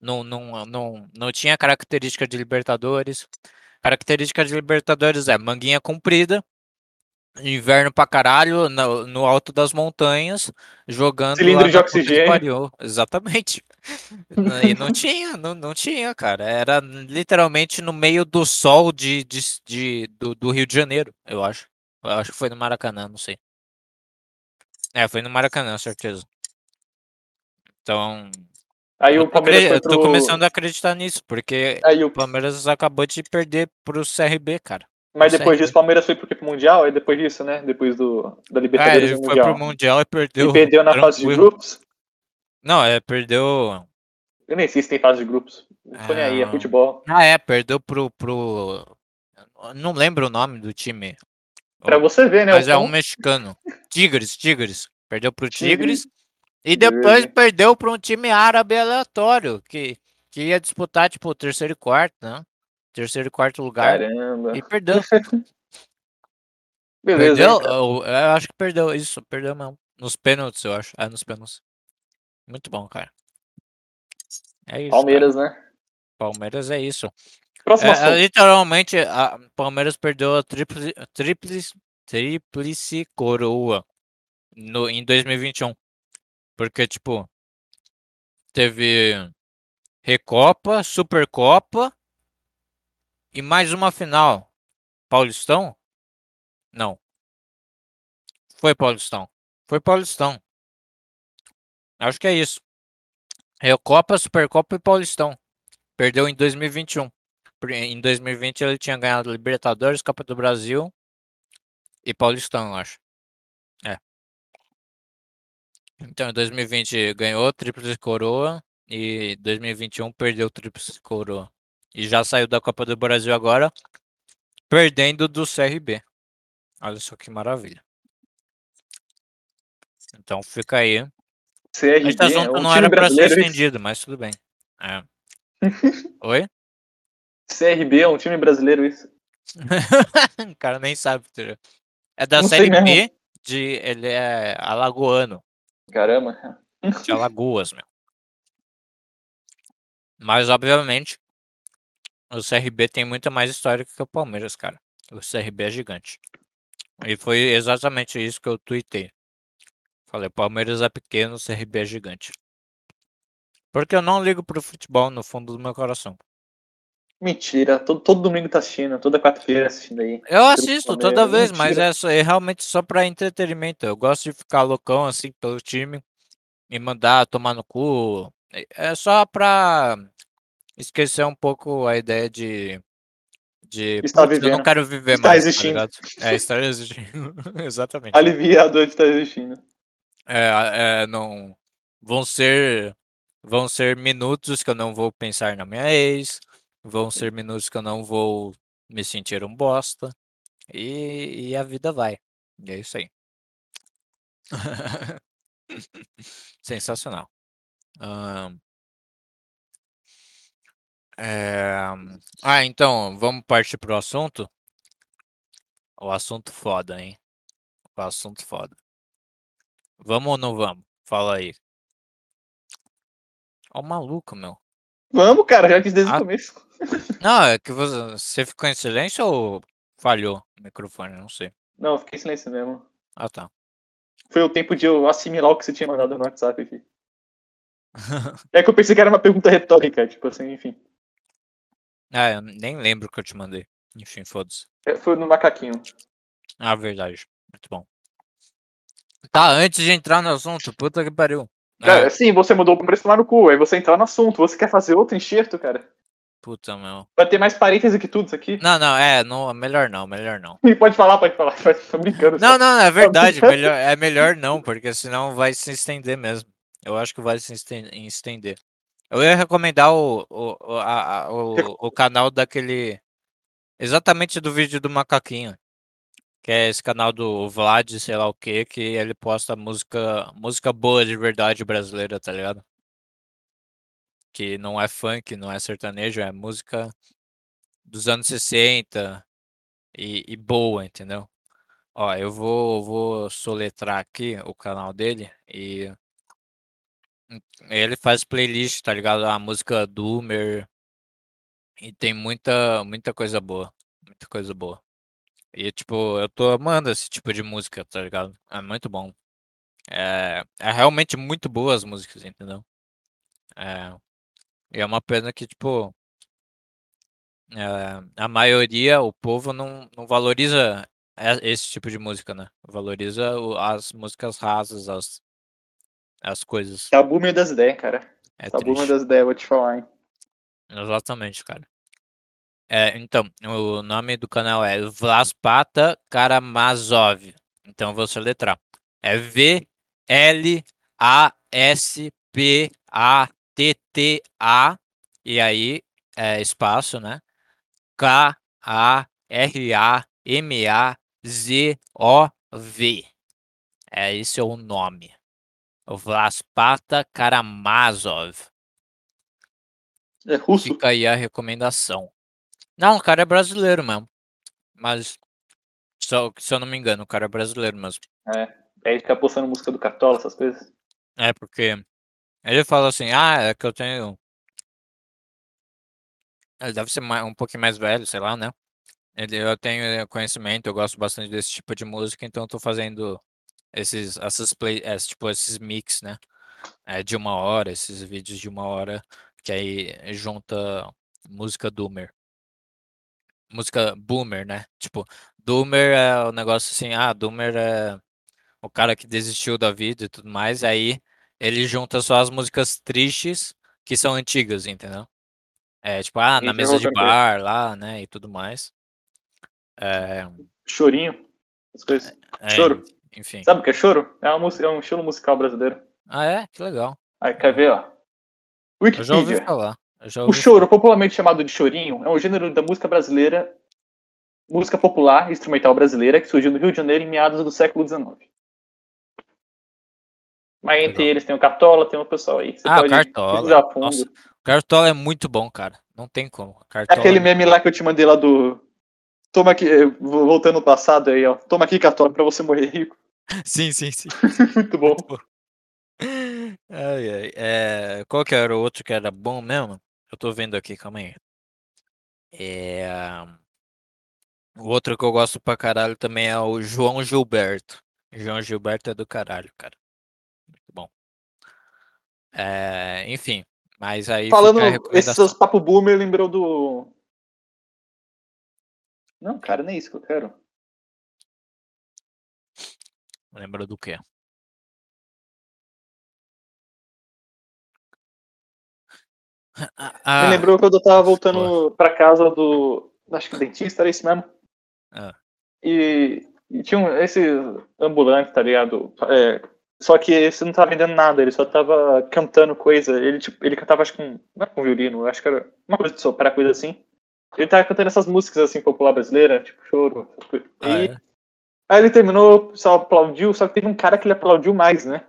Não, não, não, não tinha característica de Libertadores. Característica de Libertadores é manguinha comprida, inverno pra caralho, no, no alto das montanhas, jogando. Cilindro de oxigênio. Exatamente. E não tinha, não, não tinha, cara. Era literalmente no meio do sol de, de, de- do, do Rio de Janeiro, eu acho. Eu acho que foi no Maracanã, não sei. É, foi no Maracanã, certeza. Então, Aí o Palmeiras acre- foi eu tô pro. começando a acreditar nisso, porque Aí o. Palmeiras acabou de perder pro CRB, cara. Mas pro depois CRB. disso, o Palmeiras foi pro? Pro Mundial? Aí depois disso, né? Depois do, da É, Libertadores ele e foi pro Mundial. Mundial e perdeu E perdeu na fase de tranquilo. grupos? Não, é, perdeu. Eu nem sei se tem fase de grupos. Não tô nem aí, é futebol. Ah, é, perdeu pro, pro. Não lembro o nome do time. Pra você ver, né? Mas é um mexicano. Tigres, Tigres. Perdeu pro Tigres. Tigres. E depois perdeu para um time árabe aleatório. Que, que ia disputar, tipo, o terceiro e quarto, né? Terceiro e quarto lugar. Caramba. E perdeu. Beleza. perdeu? Eu, eu acho que perdeu. Isso, perdeu mesmo. Nos pênaltis, eu acho. É, nos pênaltis. Muito bom, cara. É isso. Palmeiras, né? cara. Palmeiras é isso. Próximo É, é, literalmente, a Palmeiras perdeu a tríplice, tríplice, tríplice coroa no, em 2021. Porque, tipo, teve Recopa, Supercopa e mais uma final. Paulistão? Não. Foi Paulistão. Foi Paulistão. Acho que é isso. Recopa, Supercopa e Paulistão. Perdeu em 2021. Por- Em 2020 ele tinha ganhado Libertadores, Copa do Brasil e Paulistão, eu acho. É. Então, em 2020 ganhou Tríplice Coroa e 2021 perdeu Tríplice Coroa. E já saiu da Copa do Brasil agora, perdendo do CRB. Olha só que maravilha. Então fica aí. CRB, Este assunto um não era pra ser estendido, mas tudo bem. É. Oi? CRB é um time brasileiro, isso. o cara nem sabe. É da Não Série. B, de, ele é alagoano, Caramba. de Alagoas, meu. Mas, obviamente, o CRB tem muita mais história que o Palmeiras, cara. O CRB é gigante. E foi exatamente isso que eu tuitei. Falei, Palmeiras é pequeno, o CRB é gigante. Porque eu não ligo pro futebol no fundo do meu coração. Mentira. Todo, todo domingo tá assistindo, toda quarta-feira assistindo aí. Eu assisto toda vez, mas Mentira. é, só- é realmente só pra entretenimento. Eu gosto de ficar loucão assim pelo time e mandar tomar no cu. É- É só pra esquecer um pouco a ideia de. de Estar "Putz, eu não vivendo. quero viver Estar mais. tá existindo. ligado? é, estar existindo. Exatamente. Aliviado de estar assistindo. É, é, não. Vão ser. Vão ser minutos que eu não vou pensar na minha ex. Vão ser minutos que eu não vou me sentir um bosta. E, e a vida vai. E é isso aí. Sensacional. Ahn. É, Ah, então, vamos partir pro assunto? O assunto foda, hein? O assunto foda. Vamos ou não vamos? Fala aí. Ó, o maluco, meu. Vamos, cara, já quis desde Ah. o começo. Não, é que você, você ficou em silêncio ou falhou o microfone? Não sei. Não, eu fiquei em silêncio mesmo. Ah, tá. Foi o tempo de eu assimilar o que você tinha mandado no WhatsApp aqui. É que eu pensei que era uma pergunta retórica, tipo assim, enfim. Ah, eu nem lembro o que eu te mandei. Enfim, foda-se. É, Foi no macaquinho. Ah, verdade. Muito bom. Tá, antes de entrar no assunto, puta que pariu. Cara, Ah, sim, você mandou o preço lá no cu, aí você entrar no assunto. Você quer fazer outro enxerto, cara? puta, meu. Vai ter mais parêntese que tudo isso aqui? Não, não, é, não, melhor não, melhor não. Pode falar, pode falar. Tô brincando. Não, só. não, é verdade, melhor, é melhor não, porque senão vai se estender mesmo. Eu acho que vai se esten- estender. Eu ia recomendar o, o, a- a- o, o canal daquele. Exatamente do vídeo do macaquinho. Que é esse canal do Vlad, sei lá o que, que ele posta música, música boa de verdade brasileira, tá ligado? que não é funk, não é sertanejo, é música dos anos 60 e, e boa, entendeu? Ó, eu vou, vou soletrar aqui o canal dele e ele faz playlist, tá ligado? A música Doomer e tem muita, muita coisa boa, muita coisa boa. E tipo, eu tô amando esse tipo de música, tá ligado? É muito bom. É, é realmente muito boa as músicas, entendeu? É, e é uma pena que, tipo, é, a maioria, o povo não, não valoriza esse tipo de música, né? Valoriza o- as músicas rasas, as, as coisas. É o boomer das ideias, cara. É o boomer triste. das ideias, vou te falar, hein? Exatamente, cara. É, então, o nome do canal é Vlaspata Karamazov. Então, vou soletrar. É V-L-A-S-P-A-T-T-A. E aí, é espaço, né? K-A-R-A-M-A-Z-O-V. É, esse é o nome. Vlaspata Karamazov. É russo. Fica aí a recomendação. Não, o cara é brasileiro mesmo. Mas, só, se eu não me engano, o cara é brasileiro mesmo. É. Aí fica postando música do Cartola, essas coisas. É, porque ele fala assim, ah, é que eu tenho... Ele deve ser um pouquinho mais velho, sei lá, né? Ele, eu tenho eh, conhecimento, eu gosto bastante desse tipo de música, então eu tô fazendo esses, essas play, esse, tipo, esses mix, né? É, de uma hora, esses vídeos de uma hora, que aí junta música doomer. Música boomer, né? Tipo, doomer é o negócio assim, ah, doomer é o cara que desistiu da vida e tudo mais, aí ele junta só as músicas tristes que são antigas, entendeu? É, tipo, ah, na Isso, mesa de bar lá, né, e tudo mais. É, Chorinho. As coisas. é, Choro. Enfim. Sabe o que é choro? É, uma música, é um estilo musical brasileiro. Ah, é? Que legal. Aí, quer ver, ó? Eu já ouvi Wikipedia. falar. O choro, popularmente chamado de chorinho, é um gênero da música brasileira, música popular instrumental brasileira que surgiu no Rio de Janeiro em meados do século XIX. Mas entre Legal. eles tem o Cartola, tem o pessoal aí. Você Ah, pode Cartola. Nossa, O Cartola é muito bom, cara. Não tem como. É Cartola aquele meme lá que eu te mandei lá do. Toma aqui, eh, voltando no passado aí, ó. Toma aqui, Cartola, pra você morrer rico. Sim, sim, sim. Muito bom. Ai, ai. É, qual que era o outro que era bom mesmo? Eu tô vendo aqui, calma aí. É, o outro que eu gosto pra caralho também é o João Gilberto. João Gilberto é do caralho, cara. Muito bom. É, enfim, mas aí Falando, esses papo boomer lembrou do. Não, cara, nem isso que eu quero. Lembra do quê? Ah, Me ah, lembrou quando eu tava voltando pra casa do. Acho que dentista, era isso mesmo. Ah. E, e tinha um, esse ambulante, tá ligado? É, só que esse não tava vendendo nada, ele só tava cantando coisa. Ele, tipo, ele cantava, acho que com. Não era com violino, acho que era uma coisa de soprar, coisa assim. Ele tava cantando essas músicas assim, popular brasileira, tipo choro. ah, E é? aí ele terminou, o pessoal aplaudiu, só que teve um cara que ele aplaudiu mais, né?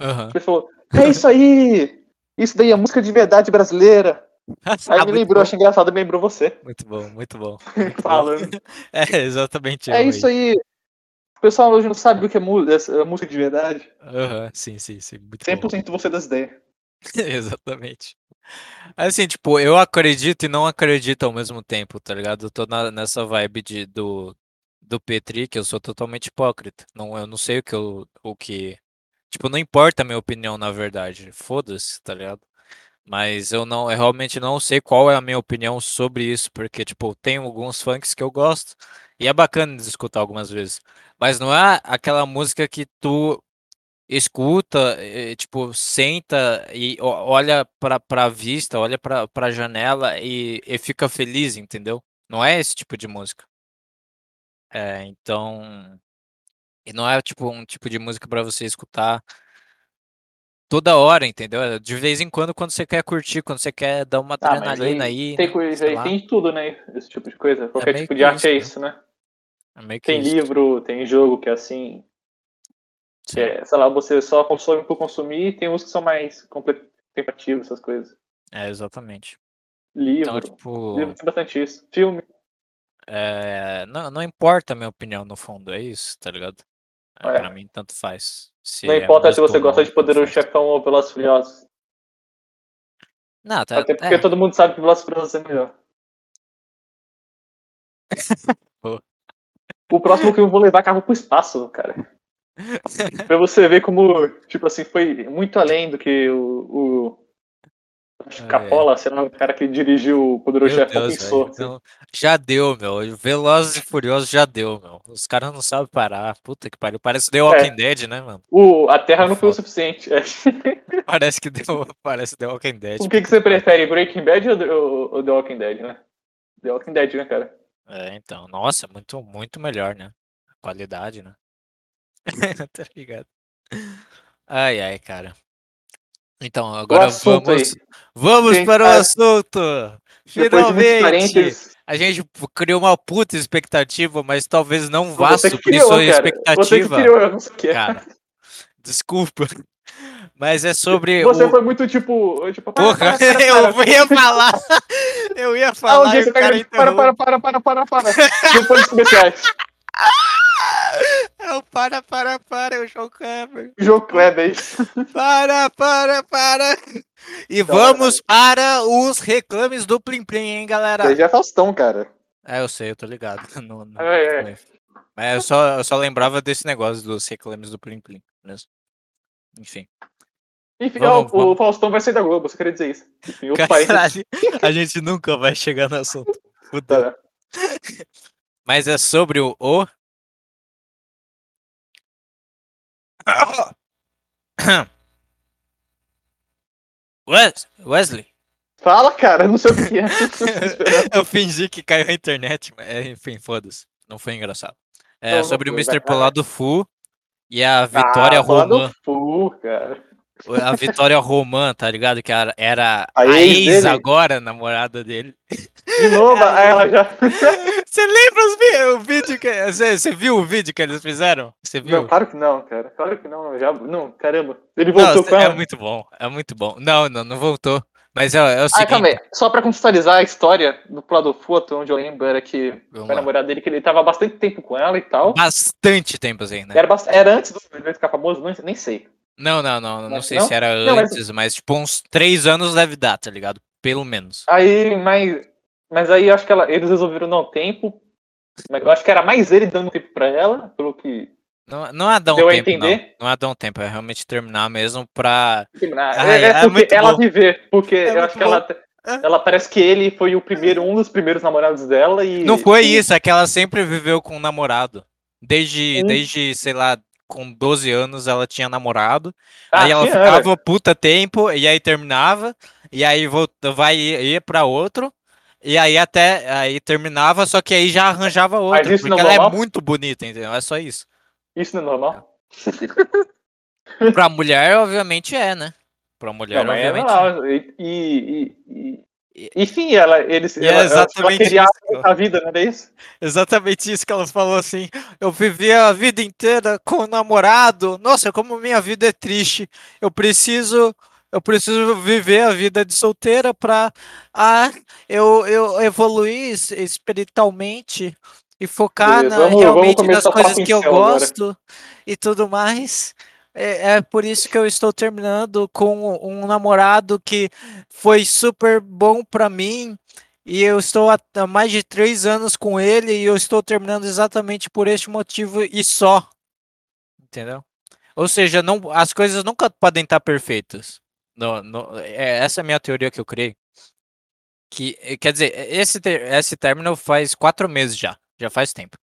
Aham. Ele falou: É isso aí! Isso daí é música de verdade brasileira. Aí Ah, me lembrou, bom, achei engraçado, me lembrou você. muito bom, muito bom. muito bom. Falando. É, exatamente. É isso aí. O pessoal hoje não sabe o que é música de verdade. Aham, sim, sim, sim. Muito bom. 100% você das ideias. Exatamente. Assim, tipo, eu acredito e não acredito ao mesmo tempo, tá ligado? Eu tô na- nessa vibe de, do, do Petri, que eu sou totalmente hipócrita. Não, eu não sei o que eu, o que. Tipo, não importa a minha opinião, na verdade. Foda-se, tá ligado? Mas eu não, eu realmente não sei qual é a minha opinião sobre isso, porque, tipo, tem alguns funks que eu gosto e é bacana de escutar algumas vezes. Mas não é aquela música que tu escuta, eh, tipo, senta e olha pra, pra vista, olha pra, pra janela e, e fica feliz, entendeu? Não é esse tipo de música. É, então. E não é tipo um tipo de música pra você escutar toda hora, entendeu? É De vez em quando, quando você quer curtir, quando você quer dar uma mas adrenalina aí, aí, tem né? coisa aí, lá. tem tudo, né? Esse tipo de coisa. Qualquer meio tipo de arte isso, é né? isso, né? É Tem isso. livro, tem jogo que é assim. Que é, sei lá, você só consome por consumir, e tem uns que são mais contemplativos, essas coisas. É, exatamente. Livro. Então, tipo, Livro tem bastante isso. Filme. é, não, não importa a minha opinião no fundo, é isso, tá ligado? É, É. Pra mim, tanto faz. Se Não é importa se música você gosta de Poderoso. Chefão ou Velozes e Furiosos. Não, tá, Até porque é, todo mundo sabe que Velozes e Furiosos é melhor. O próximo que eu vou levar carro pro espaço, cara. pra você ver como, tipo assim, foi muito além do que o. o acho que É. Capola, sei lá, o cara que dirigiu o Poderoso pensou. assim. Não, já deu, meu. Velozes e Furiosos já deu, meu. Os caras não sabem parar. Puta que pariu. Parece The Walking Dead, né, mano? O, a Terra não foi o suficiente. É. Parece que deu, parece The Walking Dead. o que, que você prefere, Breaking Bad ou, ou, ou The Walking Dead, né? The Walking Dead, né, cara? É, então. Nossa, muito, muito melhor, né? Qualidade, né? tá ligado? Ai, ai, cara. Então, agora vamos, aí. vamos para o assunto. Finalmente, a gente criou uma puta expectativa, mas talvez não vá você suprir criou, sua cara. Você expectativa. criou, eu não sei o que. Cara, desculpa. Mas é sobre Você o. foi muito tipo. tipo Porra, eu ia falar. Eu ia Ah, um falar dia você cara. Para, para, para, para, para, para. Não foi especiais. Eu, para, para, para, o João Kleber. Jogo Kleber, é isso. Para, para, para. E Então, vamos para os reclames do Plim Plim, hein, galera? Daí já é Faustão, cara. É, eu sei, eu tô ligado. Não, não É, é. Mas eu só, eu só lembrava desse negócio dos reclames do Plim Plim. mesmo. Enfim. Enfim, Vamos, o vamos. Faustão vai sair da Globo, você queria dizer isso. Enfim. Caralho, a gente nunca vai chegar no assunto. Fudeu. Cara. Mas é sobre o. o... Wes- Wesley, Fala, cara, não sei o que é. eu fingi que caiu a internet, mas é, enfim, foda-se. Não foi engraçado. É Não, sobre o Mr. Polado Fu e a Vitória ah, fala do Romã. Fu, cara. A Vitória Romã, tá ligado? Que era, era A a, ex ex, dele? agora, namorada dele. De novo, ela já. Você lembra os vi- o vídeo que. Você, você viu o vídeo que eles fizeram? Você viu? Não, claro que não, cara. Claro que não. Já... Não, caramba. Ele Não, voltou com é ela. muito bom, é muito bom. Não, não, não voltou. Mas é, é o Ah, seguinte. calma aí. Só pra contextualizar a história do Plado Foto, onde eu lembro era que Vamos foi lá. namorado dele, que ele tava há bastante tempo com ela e tal. Bastante tempo assim, né? Era, era antes do ele ficar famoso, não, nem sei. Não, não, não. Não Não? sei Não? se era Não, mas- antes, mas... tipo uns três anos deve dar, tá ligado? Pelo menos. Aí, mas. Mas aí acho que ela... eles resolveram dar um tempo. Mas eu acho que era mais ele dando tempo pra ela, pelo que. Não, não é dar um Deu a tempo, não. entender? Não é dar um tempo, é realmente terminar mesmo pra. Ah, Ai, é, é é porque ela bom. viver. Porque É eu acho que ela. É. Ela parece que ele foi o primeiro, um dos primeiros namorados dela e. Não foi e- isso, é que ela sempre viveu com um namorado. Desde, Hum. desde, sei lá, com 12 anos ela tinha namorado. Ah, aí ela tinha, era. ficava puta tempo, e aí terminava, e aí volta, vai ia pra outro, e aí até aí terminava, só que aí já arranjava outro, isso porque é ela é normal? muito bonita, entendeu? É só isso. Isso não é normal? Pra mulher, obviamente é, né? Pra mulher, Não, é obviamente. é. normal. E, e, e- Enfim, ela, eles, E é ela, ela- exatamente ela a vida, não é isso? Exatamente isso que ela falou assim. Eu vivia a vida inteira com o namorado. Nossa, como minha vida é triste. Eu preciso, eu preciso viver a vida de solteira para ah, eu, eu evoluir es- espiritualmente e focar Beleza, na- vamos- vamos realmente nas começar o coisas que eu agora. gosto e tudo mais. É, é por isso que eu estou terminando com um namorado que foi super bom para mim e eu estou há mais de três anos com ele e eu estou terminando exatamente por este motivo e só. Entendeu? Ou seja, não, as coisas nunca podem estar perfeitas. No, no- é, essa é a minha teoria que eu criei. Que, quer dizer, esse, esse término faz quatro meses já. Já faz tempo.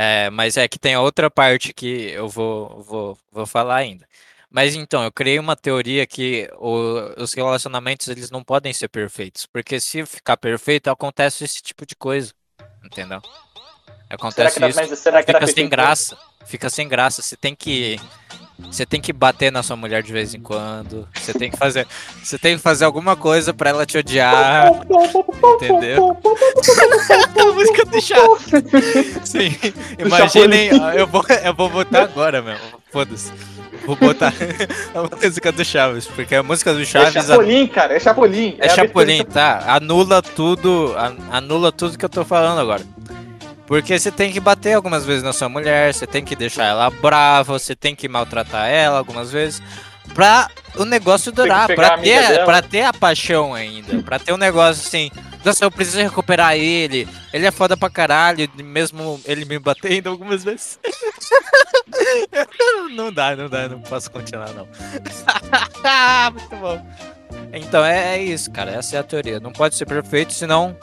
É, mas é que tem a outra parte que eu vou, vou, vou falar ainda. Mas então, eu criei uma teoria que o- os relacionamentos eles não podem ser perfeitos, porque se ficar perfeito acontece esse tipo de coisa, entendeu? Será Acontece que, era, isso, mas será que fica sem graça, fica sem graça. Você tem que você tem que bater na sua mulher de vez em quando. Você tem que fazer, você tem que fazer alguma coisa pra ela te odiar. Entendeu? a música do chato. Sim. Imaginem, eu vou, eu vou botar agora mesmo. Foda-se. Vou botar a música do Chaves, porque a música do Chaves. É Chapolin, cara, é Chapolin. É, é Chapolin, tá? Anula tudo, anula tudo que eu tô falando agora. Porque você tem que bater algumas vezes na sua mulher, você tem que deixar ela brava, você tem que maltratar ela algumas vezes pra o negócio durar, pra ter, pra ter a paixão ainda, pra ter um negócio assim, nossa, eu preciso recuperar ele, ele é foda pra caralho, mesmo ele me batendo algumas vezes. não dá, não dá, não posso continuar não. Muito bom. Então é, é isso, cara, essa é a teoria. Não pode ser perfeito, senão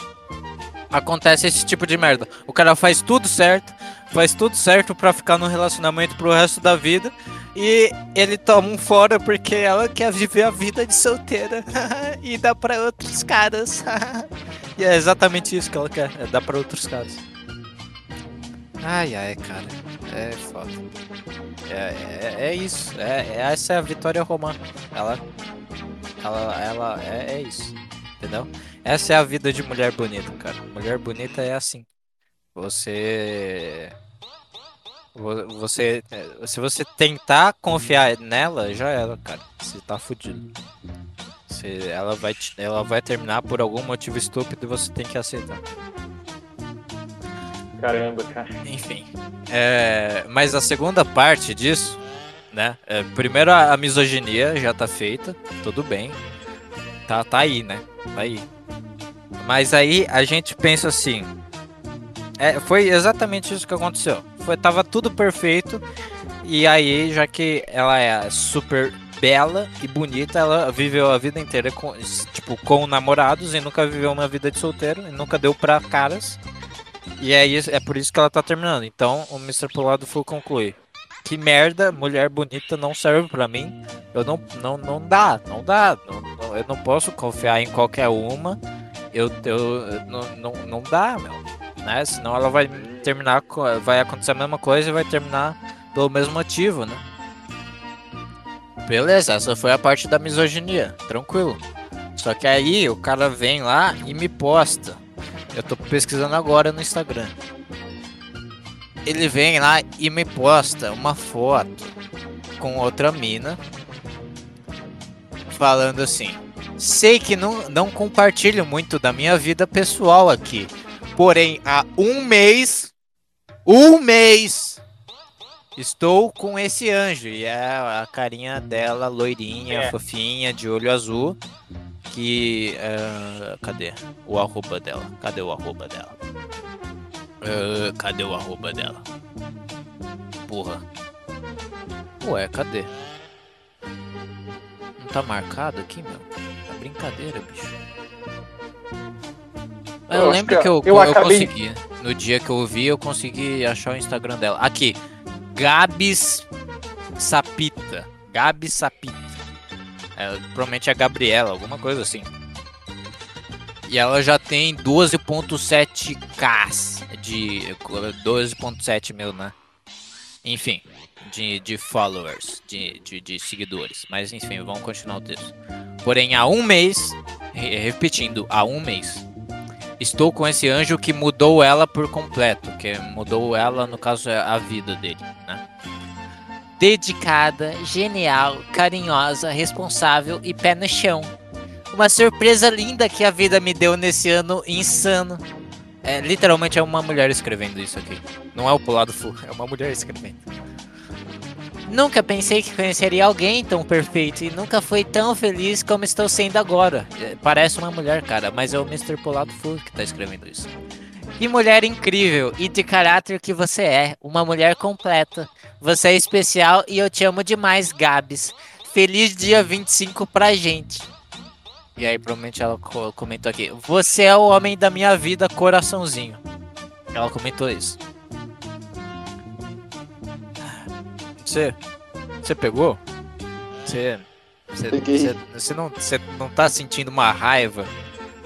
acontece esse tipo de merda. O cara faz tudo certo, faz tudo certo para ficar no relacionamento pro resto da vida e ele toma um fora porque ela quer viver a vida de solteira e dá para outros caras. e é exatamente isso que ela quer, é dar para outros caras. Ai ai, cara, é foda. É, é, é isso, é, é, essa é a Vitória Romana. Ela, ela, ela é, é isso, entendeu? Essa é a vida de mulher bonita, cara. Mulher bonita é assim. Você. Você. Se você tentar confiar nela, já era, cara. Você tá fudido. Você, ela, vai, ela vai terminar por algum motivo estúpido e você tem que aceitar. Caramba, cara. Enfim. É, mas a segunda parte disso, né? É, primeiro a, a misoginia já tá feita, tudo bem. Tá, tá aí, né? Tá aí. Mas aí a gente pensa assim. É, foi exatamente isso que aconteceu. Foi, tava tudo perfeito. E aí, já que ela é super bela e bonita, ela viveu a vida inteira com, tipo, com namorados e nunca viveu uma vida de solteiro e nunca deu pra caras. E aí é por isso que ela tá terminando. Então o Mr. Polado Full conclui. Que merda, mulher bonita não serve para mim. Eu não, não, não dá, não dá. Não, não, eu não posso confiar em qualquer uma eu, eu não, não, não dá, meu. Né? Senão ela vai terminar, vai acontecer a mesma coisa e vai terminar pelo mesmo motivo, né? Beleza, essa foi a parte da misoginia, tranquilo. Só que aí o cara vem lá e me posta. Eu tô pesquisando agora no Instagram. Ele vem lá e me posta uma foto com outra mina falando assim: Sei que não, não compartilho muito da minha vida pessoal aqui. Porém, há um mês. Um mês! Estou com esse anjo. E é a carinha dela, loirinha, é. fofinha, de olho azul. Que. Uh, cadê? O arroba dela. Cadê o arroba dela? Uh, cadê o arroba dela? Porra. Ué, cadê? Não tá marcado aqui, meu? brincadeira, bicho. eu, eu lembro que, que eu, eu, eu acabei... consegui. No dia que eu vi, eu consegui achar o Instagram dela. Aqui, Gabs Sapita. Gabs Sapita. É, provavelmente é a Gabriela, alguma coisa assim. E ela já tem 12.7k de 12.7 mil, né? Enfim, de, de followers, de, de, de, seguidores. Mas enfim, vamos continuar o texto. Porém, há um mês, repetindo, há um mês, estou com esse anjo que mudou ela por completo. Que mudou ela, no caso, é a vida dele, né? Dedicada, genial, carinhosa, responsável e pé no chão. Uma surpresa linda que a vida me deu nesse ano insano. É, literalmente é uma mulher escrevendo isso aqui. Não é o pulado full, é uma mulher escrevendo. Nunca pensei que conheceria alguém tão perfeito e nunca fui tão feliz como estou sendo agora. É, parece uma mulher, cara, mas é o Mr. Polado Full que tá escrevendo isso. Que mulher incrível e de caráter que você é, uma mulher completa. Você é especial e eu te amo demais, Gabs. Feliz dia 25 pra gente. E aí, provavelmente ela comentou aqui: Você é o homem da minha vida, coraçãozinho. Ela comentou isso. Você. Você pegou? Você. Você, não, você não tá sentindo uma raiva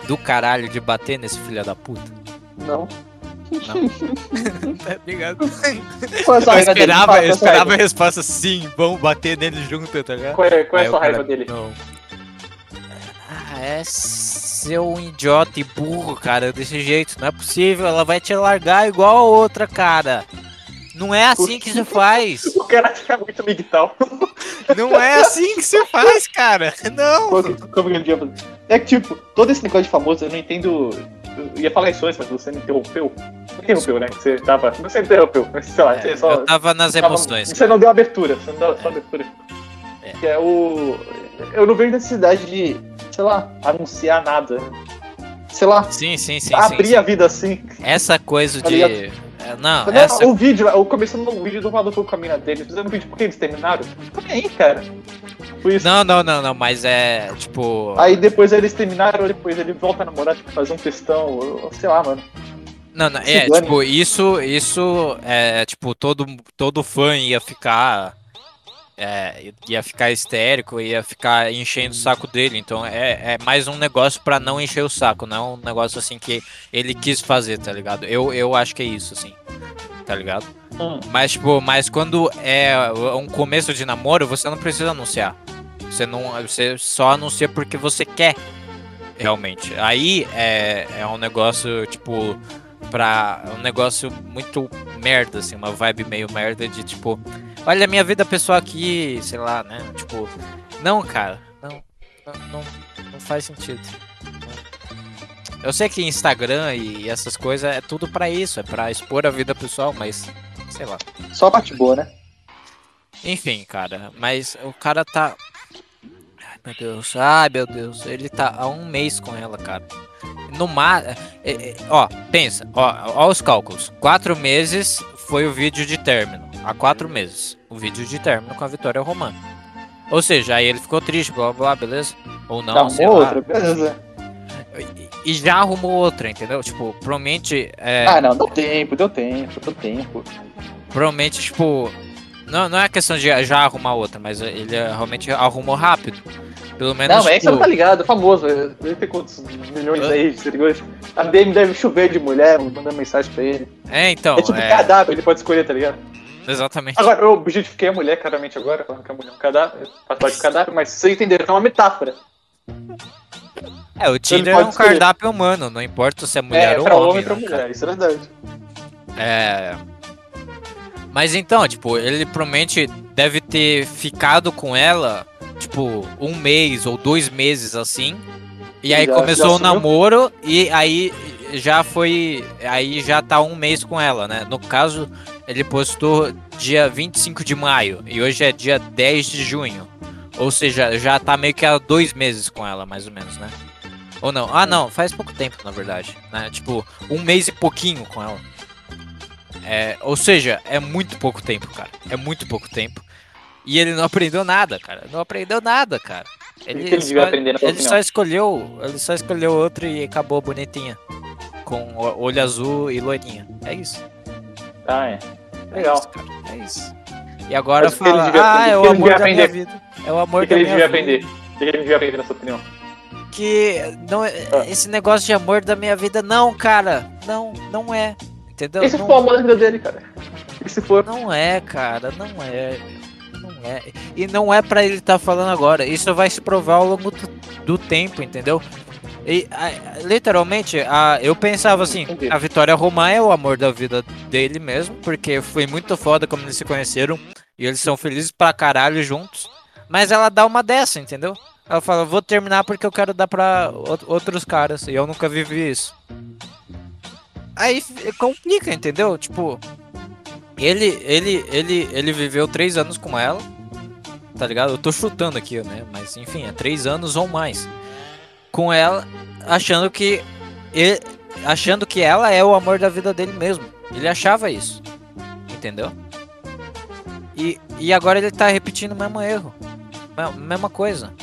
do caralho de bater nesse filho da puta? Não. Não. tá ligado? Eu esperava, eu esperava a resposta sim, vamos bater nele junto, tá ligado? Qual é, qual é a sua raiva dele? Não. É ser um idiota e burro, cara, desse jeito. Não é possível, ela vai te largar igual a outra, cara. Não é assim que se faz. o cara fica muito migtal. Não é assim que se faz, cara. Não. É que, tipo, todo esse negócio de famoso, eu não entendo. Eu ia falar isso antes, mas você me interrompeu. Não interrompeu, né? Você tava. Você interrompeu, mas sei lá, você só. Eu tava nas tava- emoções. Você não deu abertura, você não deu só abertura. É. Que é o. Eu não vejo necessidade de, sei lá, anunciar nada. Sei lá, Sim, sim, sim. abrir sim, sim. a vida assim. Essa coisa Tá de. É, Não, Não, essa. O vídeo, o começando no vídeo do maluco com a mina dele, fazendo um vídeo porque eles terminaram. Também aí, cara. Foi isso. Não, não, não, não, mas é tipo. Aí depois eles terminaram, depois ele volta a namorar, tipo, fazer um textão, ou- sei lá, mano. Não, não, é, tipo, isso, isso é, tipo, todo, todo fã ia ficar, é, ia ficar histérico, ia ficar enchendo o saco dele, então é, é mais um negócio pra não encher o saco, não é um negócio assim que ele quis fazer, tá ligado? Eu, eu acho que é isso, assim, tá ligado? Hum. Mas, tipo, mas quando é um começo de namoro, você não precisa anunciar. Você não, você só anuncia porque você quer, realmente. Aí é, é um negócio, tipo, pra. É um negócio muito merda, assim, uma vibe meio merda de tipo, olha a minha vida pessoal aqui, sei lá, né? Tipo, não, cara, não, não, não, faz sentido. Eu sei que Instagram e essas coisas é tudo pra isso, é pra expor a vida pessoal, mas sei lá. Só parte boa, né? Enfim, cara, mas o cara tá. Ai meu Deus, ai meu Deus, ele tá há um mês com ela, cara. No mar. é, é, ó, pensa, ó, ó os cálculos. Quatro meses foi o vídeo de término. Há quatro meses. O vídeo de término com a Vitória Romana. Ou seja, aí ele ficou triste, blá blá, beleza? Ou não, Dá sei lá. outra, beleza. E- já arrumou outra, entendeu? Tipo, provavelmente. É, Ah, não, deu tempo, deu tempo, deu tempo. Provavelmente, tipo. Não, não é questão de já arrumar outra, mas ele realmente arrumou rápido. Pelo menos. Não, mas é que você tipo, não tá ligado, é famoso. Ele tem quantos milhões aí de seguidores? A DM deve chover de mulher, mandando mensagem pra ele. É, então. é tipo é, cadáver, ele pode escolher, tá ligado? Exatamente. Agora, eu objetifiquei a mulher, claramente agora, falando que a mulher é um cadáver, faz parte do cadáver, mas vocês entenderam, é uma metáfora. É, o Tinder é um escolher. cardápio humano, não importa se é mulher é, ou pra homem. homem pra né, mulher, isso é verdade. É. Mas então, tipo, ele provavelmente deve ter ficado com ela, tipo, um mês ou dois meses assim. E aí Já- começou já o namoro e aí já foi. Aí já tá um mês com ela, né? No caso, ele postou dia 25 de maio e hoje é dia 10 de junho. Ou seja, já tá meio que há dois meses com ela, mais ou menos, né? Ou não? Ah, não, faz pouco tempo, na verdade. Né? Tipo, um mês e pouquinho com ela. É, ou seja, é muito pouco tempo, cara. É muito pouco tempo. E ele não aprendeu nada, cara. Não aprendeu nada, cara. Ele, ele ele só escolheu. Ele só escolheu outro e acabou bonitinha. Com olho azul e loirinha. É isso. Ah, é. É Legal. isso, cara. É isso. E agora o que ele fala, devia ah, é O o que ele amor devia da minha vida. É o amor O que da ele minha devia vida. aprender? O que ele devia aprender, na sua opinião? Que não é, Ah. esse negócio de amor da minha vida, não, cara. Não, não é. Entendeu? Esse não, foi o amor da vida dele, cara. E se for. Não é, cara, não é. Não é. E não é pra ele estar falando agora. Isso vai se provar ao longo do, do tempo, entendeu? E, a- literalmente, a, eu pensava assim: a Vitória Romã é o amor da vida dele mesmo, porque foi muito foda como eles se conheceram e eles são felizes pra caralho juntos. Mas ela dá uma dessa, entendeu? Ela fala: vou terminar porque eu quero dar pra out- outros caras e eu nunca vivi isso. Aí complica, entendeu? Tipo, ele, ele, ele, ele viveu três anos com ela, tá ligado? Eu tô chutando aqui, né? Mas enfim, é três anos ou mais com ela, achando que ele, achando que ela é o amor da vida dele mesmo. Ele achava isso, entendeu? E, e agora ele tá repetindo o mesmo erro, mesma coisa,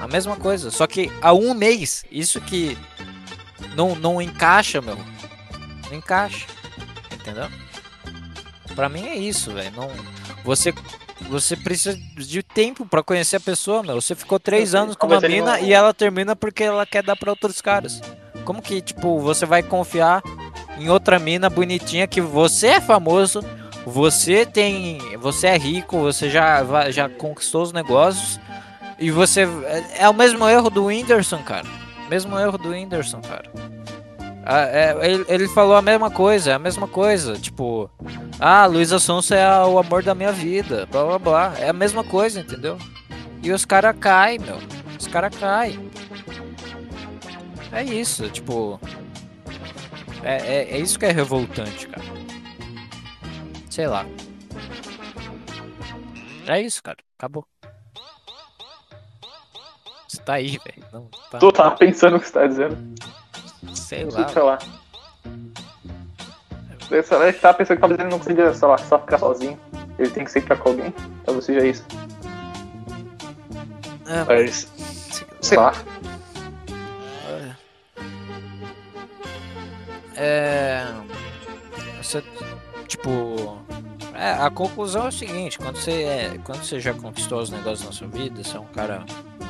a mesma coisa. Só que há um mês, isso que não, não encaixa, meu, não encaixa, entendeu? Pra mim é isso, velho. Não, você, você precisa de tempo pra conhecer a pessoa, meu. Você ficou três anos com uma ele mina não- e ela termina porque ela quer dar pra outros caras. Como que, tipo, você vai confiar em outra mina bonitinha que você é famoso, você tem, você é rico, você já, já conquistou os negócios e você é- é o mesmo erro do Whindersson, cara. Mesmo erro do Whindersson, cara. Ah, é, ele, ele falou a mesma coisa, é a mesma coisa. Tipo, ah, Luísa Sonsa é o amor da minha vida, blá blá blá. É a mesma coisa, entendeu? E os caras caem, meu. Os caras caem. É isso, tipo. É, é, é isso que é revoltante, cara. Sei lá. É isso, cara. Acabou. Você tá aí, velho. Tá. Tu tava pensando o que você tá dizendo. Sei lá. Sei lá. Eu tava pensando que talvez ele não consiga, sei lá, só ficar sozinho. Ele tem que sempre estar com alguém. Talvez seja isso. É, Mas, sei lá. É. Você, tipo. É, a conclusão é o seguinte, quando você, é, quando você já conquistou os negócios na sua vida, você é um cara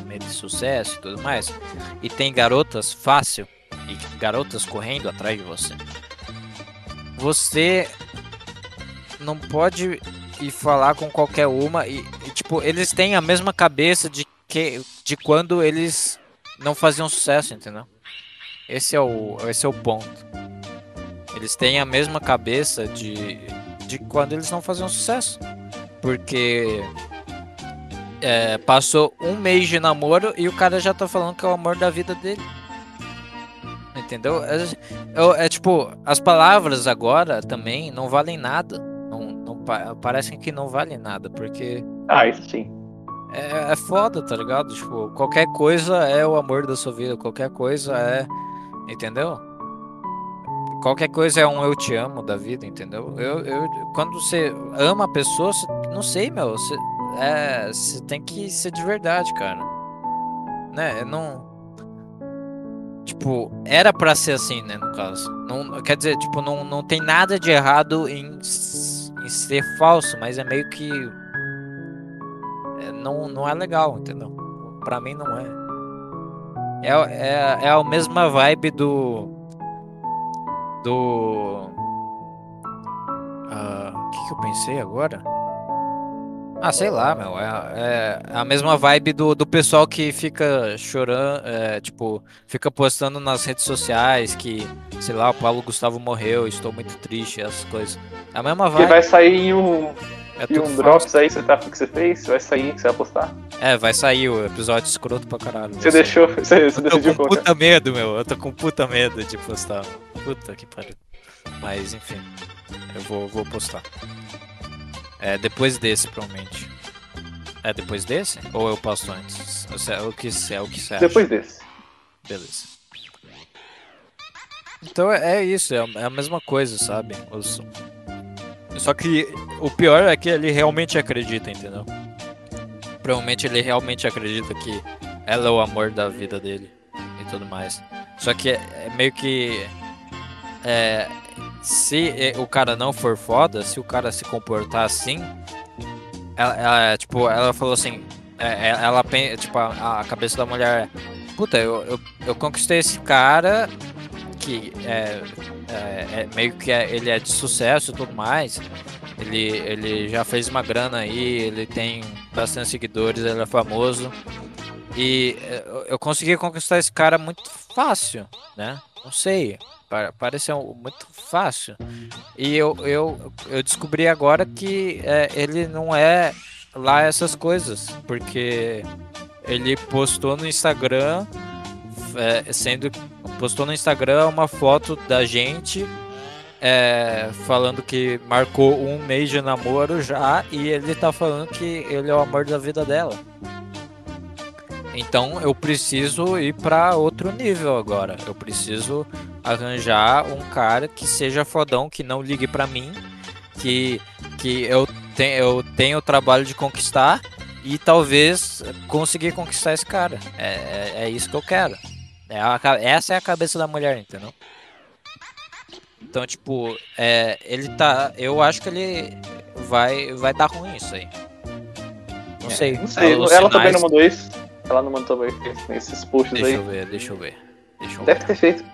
meio de sucesso e tudo mais, e tem garotas fácil, e garotas correndo atrás de você, você não pode ir falar com qualquer uma e, e, tipo, eles têm a mesma cabeça de que de quando eles não faziam sucesso, entendeu? Esse é o esse é o ponto. Eles têm a mesma cabeça de de quando eles não faziam sucesso. Porque é, passou um mês de namoro e o cara já tá falando que é o amor da vida dele. Entendeu? É, é- tipo, as palavras agora também não valem nada. Não, não pa- parecem que não valem nada, porque Ah, isso sim. é, é foda, tá ligado? Tipo, qualquer coisa é o amor da sua vida, qualquer coisa é. Entendeu? Qualquer coisa é um eu te amo da vida, entendeu? Eu, eu, quando você ama a pessoa, você- não sei, meu, você, é, você tem que ser de verdade, cara. Né? Não. Tipo, era pra ser assim, né, no caso. Não, quer dizer, tipo, não, não tem nada de errado em, em ser falso, mas é meio que é, não, não é legal, entendeu? Pra mim não é. É, é, é a mesma vibe do. Do. ah, O que, que eu pensei agora? Ah, sei lá, meu. É, é a mesma vibe do, do pessoal que fica chorando, é, tipo, fica postando nas redes sociais que, sei lá, o Paulo Gustavo morreu, estou muito triste, essas coisas. É a mesma E vibe. vai sair em um, é tudo um. Drops aí, você tá que você fez? Vai sair, que você vai postar? É, vai sair o episódio escroto pra caralho. Você deixou, você, você Eu tô decidiu com colocar. puta medo, meu. Eu tô com puta medo de postar. Puta que pariu. Mas enfim, eu vou, vou postar. É depois desse, provavelmente. É depois desse? Ou eu posto antes? É o que você é o que você acha? Depois desse. Beleza. Então é é isso, é a- é a mesma coisa, sabe? Os- Só que o pior é que ele realmente acredita, entendeu? Provavelmente ele realmente acredita que ela é o amor da vida dele e tudo mais. Só que é meio que. É, se é, o cara não for foda, se o cara se comportar assim, ela, ela, tipo, ela falou assim, é, é, ela tipo, a, a cabeça da mulher é, puta, eu, eu, eu conquistei esse cara que é, é, é meio que ele é de sucesso e tudo mais. Ele, ele já fez uma grana aí, ele tem bastante seguidores, ele é famoso. E eu- consegui conquistar esse cara muito fácil, né? Não sei, pareceu muito fácil. E eu, eu, eu descobri agora que é, ele não é lá essas coisas, porque ele postou no Instagram, é, sendo postou no Instagram uma foto da gente é, falando que marcou um mês de namoro já e ele tá falando que ele é o amor da vida dela. Então eu preciso ir para outro nível agora. Eu preciso arranjar um cara que seja fodão, que não ligue para mim, que, que eu, tenho, eu tenho o trabalho de conquistar e talvez conseguir conquistar esse cara. É, é, é isso que eu quero. É a essa é a cabeça da mulher, entendeu? Então, tipo, é, ele tá. Eu acho que ele vai, vai dar ruim isso aí. Não sei. É, Não sei, ela também sinais- não mandou isso. Ela não mandou também esses posts Deixa aí. eu ver, deixa eu ver. Deixa eu ver. Deve ter feito.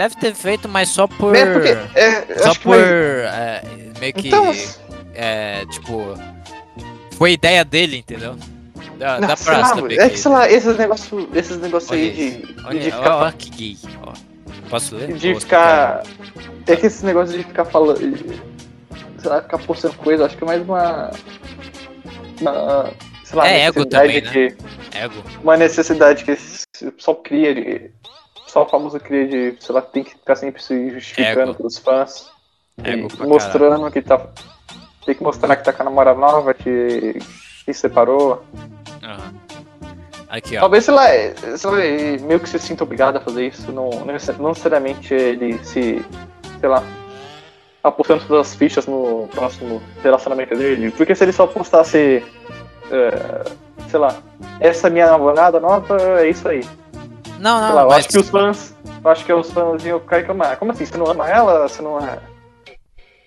Deve ter feito, mas só por. É porque. É, Só por. vai- é, meio que. Então, é, tipo. Foi ideia dele, entendeu? Dá, não, dá pra lá, saber. é que sei lá, esses negócios esses negócios Olha aí de, de Olha, ficar olha, olha que gay. Ó. Posso ler? de ficar. É que esse negócio de ficar falando. Sei lá, ficar postando coisa, acho que é mais uma. uma sei lá, É ego né? também, que. quer? Ego. Uma necessidade que pessoal cria de. O pessoal famoso cria de, sei lá, tem que ficar sempre se justificando Ego. pros fãs. Mostrando que tá. Tem que mostrar que tá com a namorada nova, que, que separou. Aham. Aqui, ó. Talvez, sei lá, é- sei lá, meio que se sinta obrigado a fazer isso. Não, não necess- não necessariamente ele se, sei lá, apostando todas as fichas no próximo relacionamento dele. Porque se ele só postasse, é, sei lá, essa minha namorada nova, é isso aí. Não, não, lá, mas... acho que os fãs, eu acho que os fãs iam ficar reclamando. Como assim? Você não ama ela? Você não é.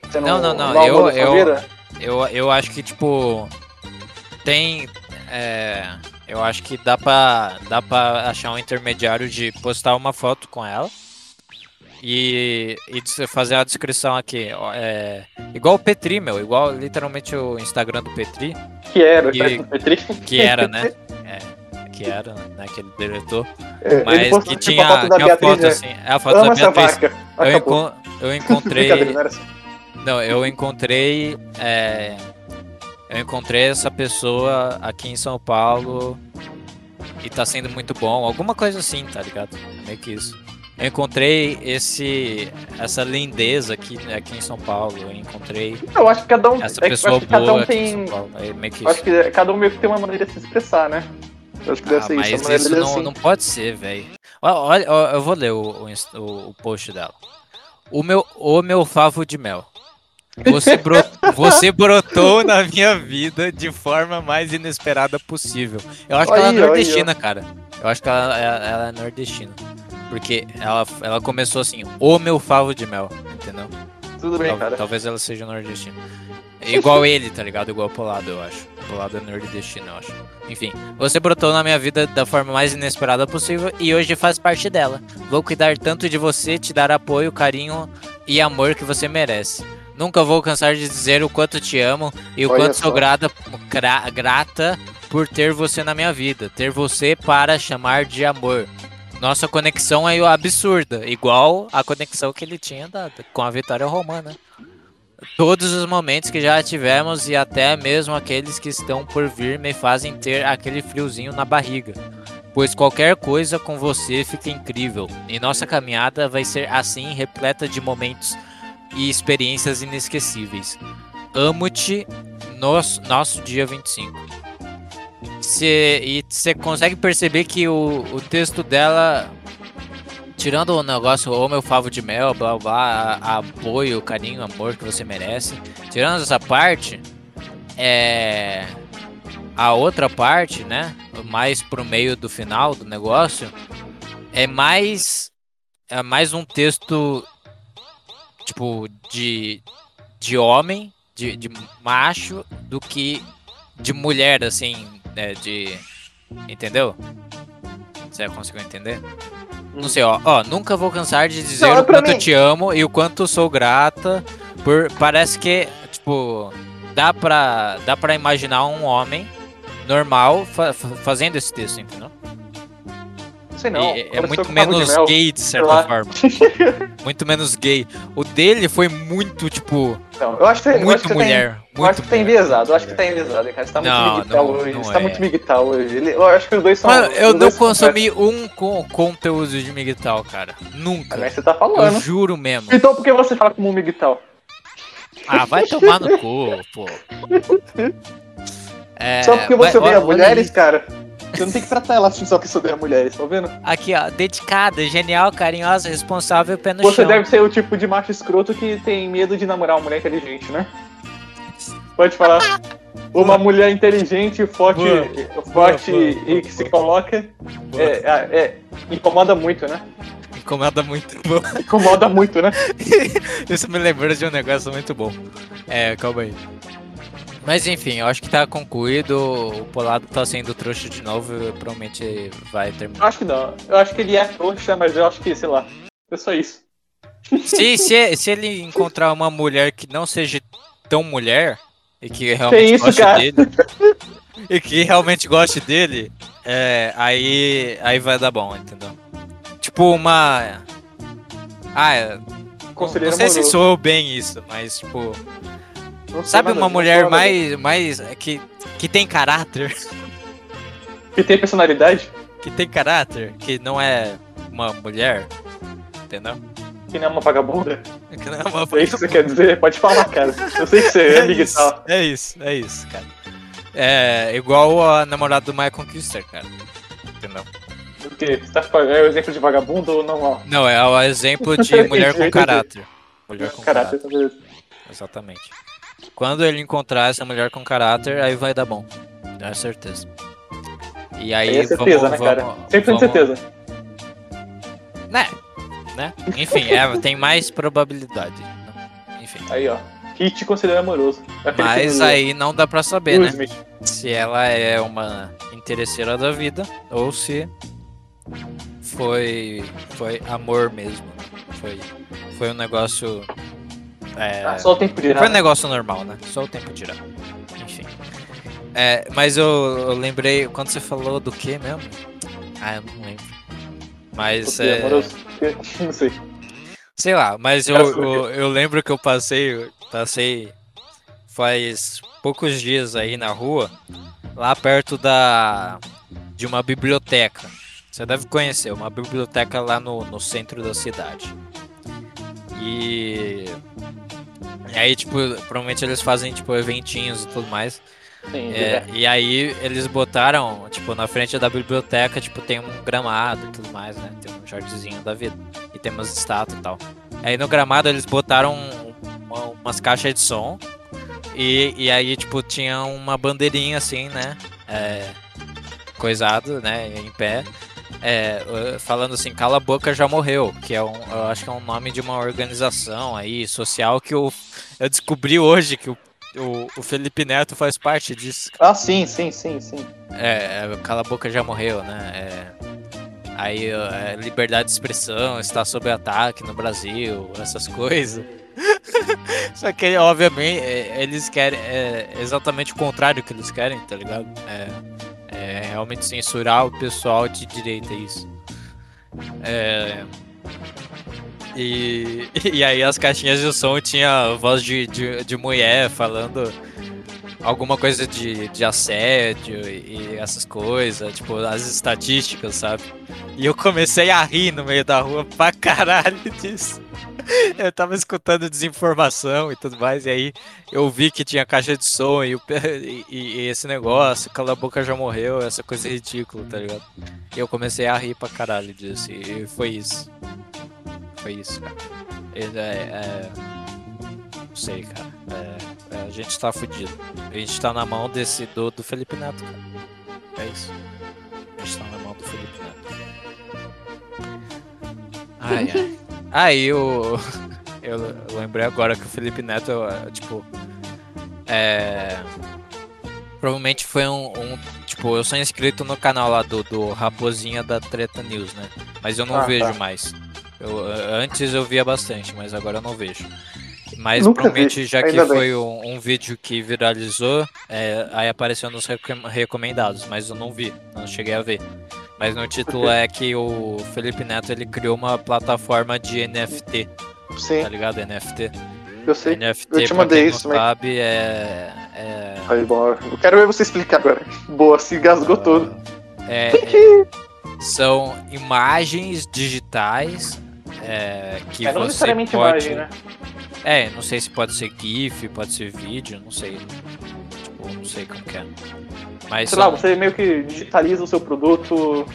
Você Não, não, não, ama eu- eu-? Eu, eu acho que, tipo, tem. é, eu acho que dá pra, dá pra achar um intermediário de postar uma foto com ela e, e fazer a descrição aqui. É, igual o Petri, meu, igual literalmente o Instagram do Petri, Que era, E- do Petri. que era, né? Que era, né? Que ele deletou. É, Mas que tipo, tinha, a foto da Beatriz, foto né? assim. É a foto Ama da Beatriz. Eu, encon- eu encontrei. Não assim. Não, eu encontrei. é, eu encontrei essa pessoa aqui em São Paulo e tá sendo muito bom. Alguma coisa assim, tá ligado? É meio que isso. Eu encontrei esse, essa lindeza aqui, aqui em São Paulo. Eu encontrei Eu acho que cada um, essa é pessoa boa um tem. Paulo. Acho que cada um meio que tem uma maneira de se expressar, né? Eu acho que deve Ah, ser mas isso. Maneira isso não, assim. não pode ser, velho. Olha, eu vou ler o, o, o- post dela. O meu, o meu favo de mel. Você, você brotou na minha vida de forma mais inesperada possível. Eu acho que ela é nordestina, cara. Eu acho que ela, ela- ela é nordestina. Porque ela, ela começou assim, o meu favo de mel, entendeu? Tudo bem, Tal- cara. Talvez ela seja nordestina. Igual ele, tá ligado? Igual o Polado, eu acho. Polado é nordestino, eu acho. Enfim, você brotou na minha vida da forma mais inesperada possível e hoje faz parte dela. Vou cuidar tanto de você, te dar apoio, carinho e amor que você merece. Nunca vou cansar de dizer o quanto te amo e o Olha quanto só. sou grata, gra- grata por ter você na minha vida. Ter você para chamar de amor. Nossa conexão é absurda, igual a conexão que ele tinha da- com a Vitória Romana. Todos os momentos que já tivemos e até mesmo aqueles que estão por vir me fazem ter aquele friozinho na barriga. Pois qualquer coisa com você fica incrível e nossa caminhada vai ser assim repleta de momentos e experiências inesquecíveis. Amo-te, nosso, nosso dia 25. Cê, e você consegue perceber que o, o texto dela, tirando o negócio, ou meu favo de mel, blá blá, apoio, carinho, amor que você merece, tirando essa parte, é. A outra parte, né? Mais pro meio do final do negócio, é mais. É mais um texto, tipo, de. de homem, de, de macho, do que de mulher, assim, né, de... Entendeu? Você conseguiu entender? Não sei, ó, ó, nunca vou cansar de dizer Não, é o pra quanto mim. te amo e o quanto sou grata por... Parece que, tipo, dá pra, dá pra imaginar um homem normal fa- fazendo esse texto, entendeu? Sei não. É pareceu muito menos gay, de certa forma. muito menos gay. O dele foi muito, tipo, Não, eu acho que, eu acho muito Tem, mulher. eu acho que tá enviesado, eu acho que tá enviesado, cara. Você tá muito Não, não, hoje. não Você tá é. muito miguel hoje. Ele- eu acho que os dois são. Mano, eu não dois são consumi um co- conteúdo de Miguel, cara. Nunca. Mas você tá Eu falando. juro mesmo. Então por que você fala como um? Ah, vai tomar no cu, pô. É, Só porque você odeia olha- olha mulheres, cara. Você não tem que tratar ela assim só que você odeia mulheres, tá vendo? Aqui, ó. Dedicada, genial, carinhosa, responsável, pé no Você chão. deve ser o tipo de macho escroto que tem medo de namorar uma mulher inteligente, né? Pode falar. Uma mulher inteligente, forte, Boa. forte Boa, boa, e boa, que se coloca. É, é- é- incomoda muito, né? Incomoda muito. Incomoda muito, né? Isso me lembrou de um negócio muito bom. É, calma aí. Mas enfim, eu acho que tá concluído. O Polado tá sendo trouxa de novo e provavelmente vai Eu terminar. acho que não. Eu acho que ele é trouxa, mas eu acho que, sei lá. É só isso. Se, se, se ele encontrar uma mulher que não seja tão mulher e que realmente isso, goste cara? dele e que realmente goste dele, é, aí aí vai dar bom, entendeu? Tipo uma Ah, é, não, não Conselheiro sei se amoroso. soou bem isso, mas tipo, Não sabe uma mulher nada. mais mais é, que que tem caráter, Que tem personalidade? que tem caráter, que não é uma mulher, entendeu? Que não é uma vagabunda? Que não é uma É isso que você quer dizer? Pode falar, cara. Eu sei que você é amigo e isso, tal. é isso, é isso, cara. É igual a namorada do Michael Conquister, cara. Entendeu? O quê? Você tá falando- é o exemplo de vagabundo ou não? Não, é o exemplo de mulher com caráter. Mulher com Caráter, caráter, exatamente. Quando ele encontrar essa mulher com caráter, aí vai dar bom. É certeza. E aí, Aí é certeza, vamos, né, cara? vamos- 100% vamos- certeza. Né? né? Enfim, é, tem mais probabilidade. Enfim. Aí, ó. Hit considera amoroso. Aquele Mas aí não dá pra saber, Will né? Smith. Se ela é uma interesseira da vida ou se foi foi amor mesmo. Foi foi um negócio é, Ah, só o tempo dirá. foi um né? negócio normal, né? Só o tempo dirá. Enfim. É, mas eu, eu lembrei quando você falou do que mesmo? Ah, eu não lembro. Mas é. Não sei. Sei lá, mas eu, eu, eu lembro que eu passei, passei faz poucos dias aí na rua, lá perto da de uma biblioteca. Você deve conhecer, uma biblioteca lá no, no centro da cidade. E, e aí, tipo, provavelmente eles fazem, tipo, eventinhos e tudo mais. Sim, É, e aí eles botaram, tipo, na frente da biblioteca, tipo, tem um gramado e tudo mais, né? Tem um jardinzinho da vida. E tem umas estátuas e tal. Aí no gramado eles botaram uma- umas caixas de som. E, e aí, tipo, tinha uma bandeirinha assim, né? É, coisado, né? Em pé. É, falando assim, cala a boca já morreu, que é um, eu acho que é um nome de uma organização aí social que eu, eu descobri hoje que o, o, o Felipe Neto faz parte disso. Ah, sim, sim, sim, sim. É, é, Cala a Boca já morreu, né? É, aí, é, liberdade de expressão está sob ataque no Brasil, essas coisas. Só que, obviamente, é, eles querem. É exatamente o contrário que eles querem, tá ligado? É, é realmente censurar o pessoal de direita, isso. É. E, e aí as caixinhas de som tinha voz de, de, de mulher falando alguma coisa de, de assédio e, e essas coisas, tipo, as estatísticas, sabe? E eu comecei a rir no meio da rua pra caralho disso. Eu tava escutando desinformação e tudo mais, e aí eu vi que tinha caixa de som e, o e- e esse negócio, cala a boca já morreu, essa coisa ridícula, tá ligado? E eu comecei a rir pra caralho disso, e foi isso. Foi isso, cara. É. é... Não sei, cara. É, é, a gente tá fudido. A gente tá na mão desse do, do Felipe Neto, cara. É isso. A gente tá na mão do Felipe Neto. Ai, ai. Aí eu, eu lembrei agora que o Felipe Neto, é, tipo. É. Provavelmente foi um, um- Tipo, eu sou inscrito no canal lá do, do Raposinha da Treta News, né? Mas eu não Ah, vejo tá. mais. Eu, antes eu via bastante, mas agora eu não vejo. Mas Nunca provavelmente, vi, já que ainda foi um, um vídeo que viralizou, é, aí apareceu nos recom- recomendados, mas eu não vi, não cheguei a ver. Mas no título é que o Felipe Neto ele criou uma plataforma de NFT, Sim, tá ligado? NFT. eu sei. NFT, Eu te mandei isso, mas- sabe, é. é, Aí, bom, eu quero ver você explicar agora. Boa, se gasgou todo. é- é- são imagens digitais é, que É, não você necessariamente pode... imagem, né? É, não sei se pode ser GIF, pode ser vídeo, não sei. Tipo, não sei como que é. Mas Sei lá, você meio que digitaliza o seu produto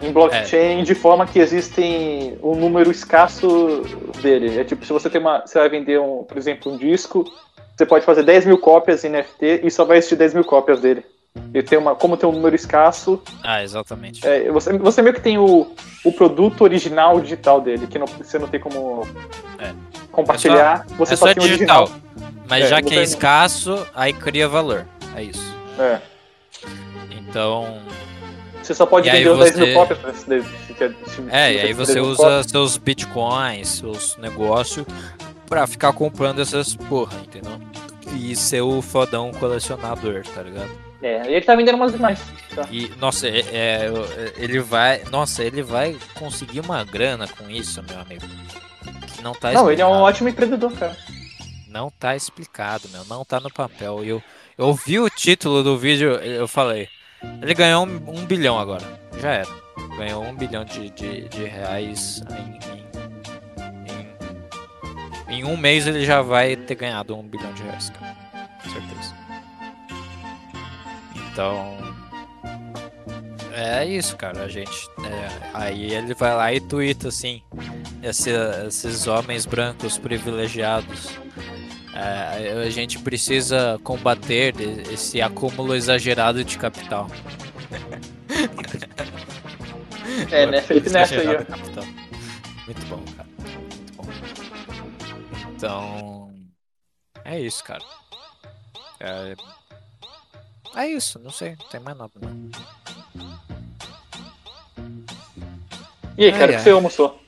em É. blockchain de forma que existem um número escasso dele. É tipo, se você tem uma. Você vai vender um, por exemplo, um disco, você pode fazer 10 mil cópias em NFT e só vai existir 10 mil cópias dele. E tem uma, como tem um número escasso, Ah, exatamente. é, você, você meio que tem o, o produto original digital dele, que não, você não tem como É. compartilhar, você é só, só tem digital. original. Mas É, já que é escasso, aí cria valor. É isso. É. Então. Você só pode E vender os 10 mil você- cópias pra esse se- É, e aí você 10 mil usa cópias. seus bitcoins, seus negócios, pra ficar comprando essas porra, entendeu? E ser o fodão colecionador, tá ligado? É, ele tá vendendo umas demais. Tá. E, nossa, é, é, ele vai. Nossa, ele vai conseguir uma grana com isso, meu amigo. Que não tá Não, ele é um ótimo empreendedor, cara. Não tá explicado, meu. Não tá no papel. Eu, eu vi o título do vídeo, eu falei. Ele ganhou um, um bilhão agora. Já era. Ganhou um bilhão de, de, de reais em, em, em, em um mês ele já vai ter ganhado um bilhão de reais, cara. Com certeza. Então. É isso, cara. A gente. é, aí ele vai lá e twitta assim. esse- esses homens brancos privilegiados. É, a gente precisa combater esse acúmulo exagerado de capital. É, né? Felipe Neto aí, ó. Muito bom, cara. Muito bom. Então. É isso, cara. É, é isso, não sei, não tem mais nada. Não. E aí, cara, o que você almoçou?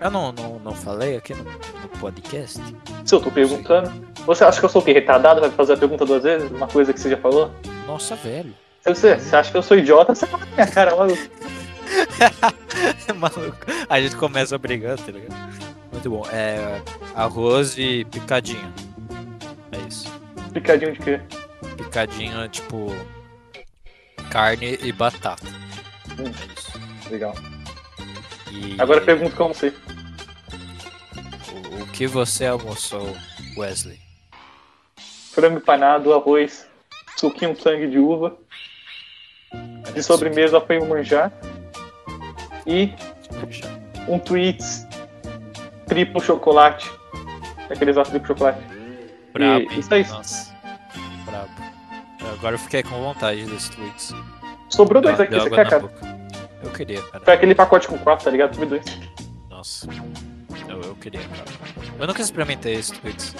Eu não, não, não falei aqui no, no podcast? Se eu tô perguntando. Você acha que eu sou o quê? Retardado? Vai fazer a pergunta duas vezes? Uma coisa que você já falou? Nossa, velho. Você, você acha que eu sou idiota? Você fala minha cara, mano. Maluco. A gente começa brigando, tá ligado? Muito bom. É arroz e picadinho. É isso. Picadinho de quê? Picadinho é tipo carne e batata. Hum. É isso. Legal. E Agora pergunto como você. o, o que você almoçou, Wesley? Frango empanado, arroz, suquinho sangue de uva. De sobremesa foi um manjar. E um Tweets triplo chocolate. Aqueles triplo chocolate. Brabo, E isso aí. Nossa. Agora eu fiquei com vontade desses tweets. Sobrou dois aqui, você quer, cara? boca. Eu queria, cara. Foi aquele pacote com quatro, tá ligado? Tudo dois. Nossa. Eu, eu queria, cara. Eu nunca experimentei esse Twix.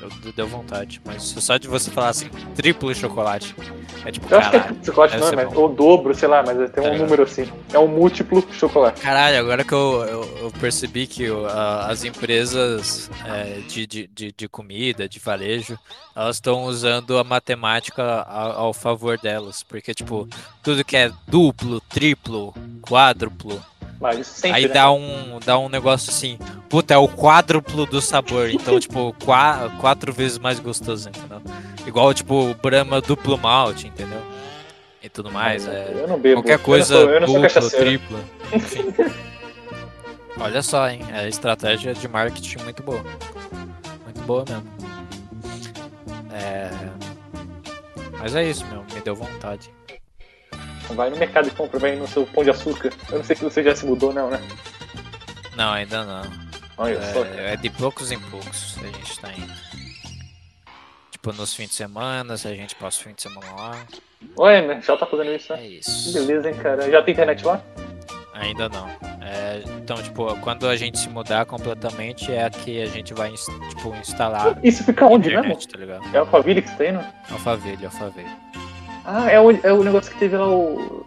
Eu, deu vontade, mas só de você falar assim, triplo chocolate. É tipo, Eu acho que é caralho. chocolate, não, mas, ou dobro, sei lá, mas tem Tá um ligado. número assim. É um múltiplo chocolate. Caralho, agora que eu, eu, eu percebi que o- a- as empresas é, de, de, de, de comida, de varejo, elas estão usando a matemática ao, ao favor delas. Porque, tipo, tudo que é duplo, triplo, quádruplo, Mas sempre, Aí né? dá um, dá um negócio assim, puta, é o quádruplo do sabor. Então, tipo, qua- quatro vezes mais gostoso, entendeu? Igual, tipo, Brahma duplo malte, entendeu? E tudo mais. É, Eu não bebo. qualquer coisa Eu não sou, eu não sou duplo, cachaceiro. triplo, enfim. Olha só, hein? É estratégia de marketing muito boa. Muito boa mesmo. É... Mas é isso, meu. Me deu vontade. Vai no mercado e compra, vai no seu pão de açúcar. Eu não sei se você já se mudou, não, né? Não, ainda não. Olha só. É, é de poucos em poucos a gente tá indo. Tipo, nos fins de semana, se a gente passa o fim de semana lá. Ué, né? já tá fazendo isso, né? É isso. Beleza, hein, cara. Já tem internet lá? Ainda não. É, então, tipo, quando a gente se mudar completamente, é que a gente vai, tipo, instalar Isso fica onde mesmo? internet, tá ligado? É Alphaville que você tá indo? Alphaville, Alphaville. Ah, é o, é o negócio que teve lá o.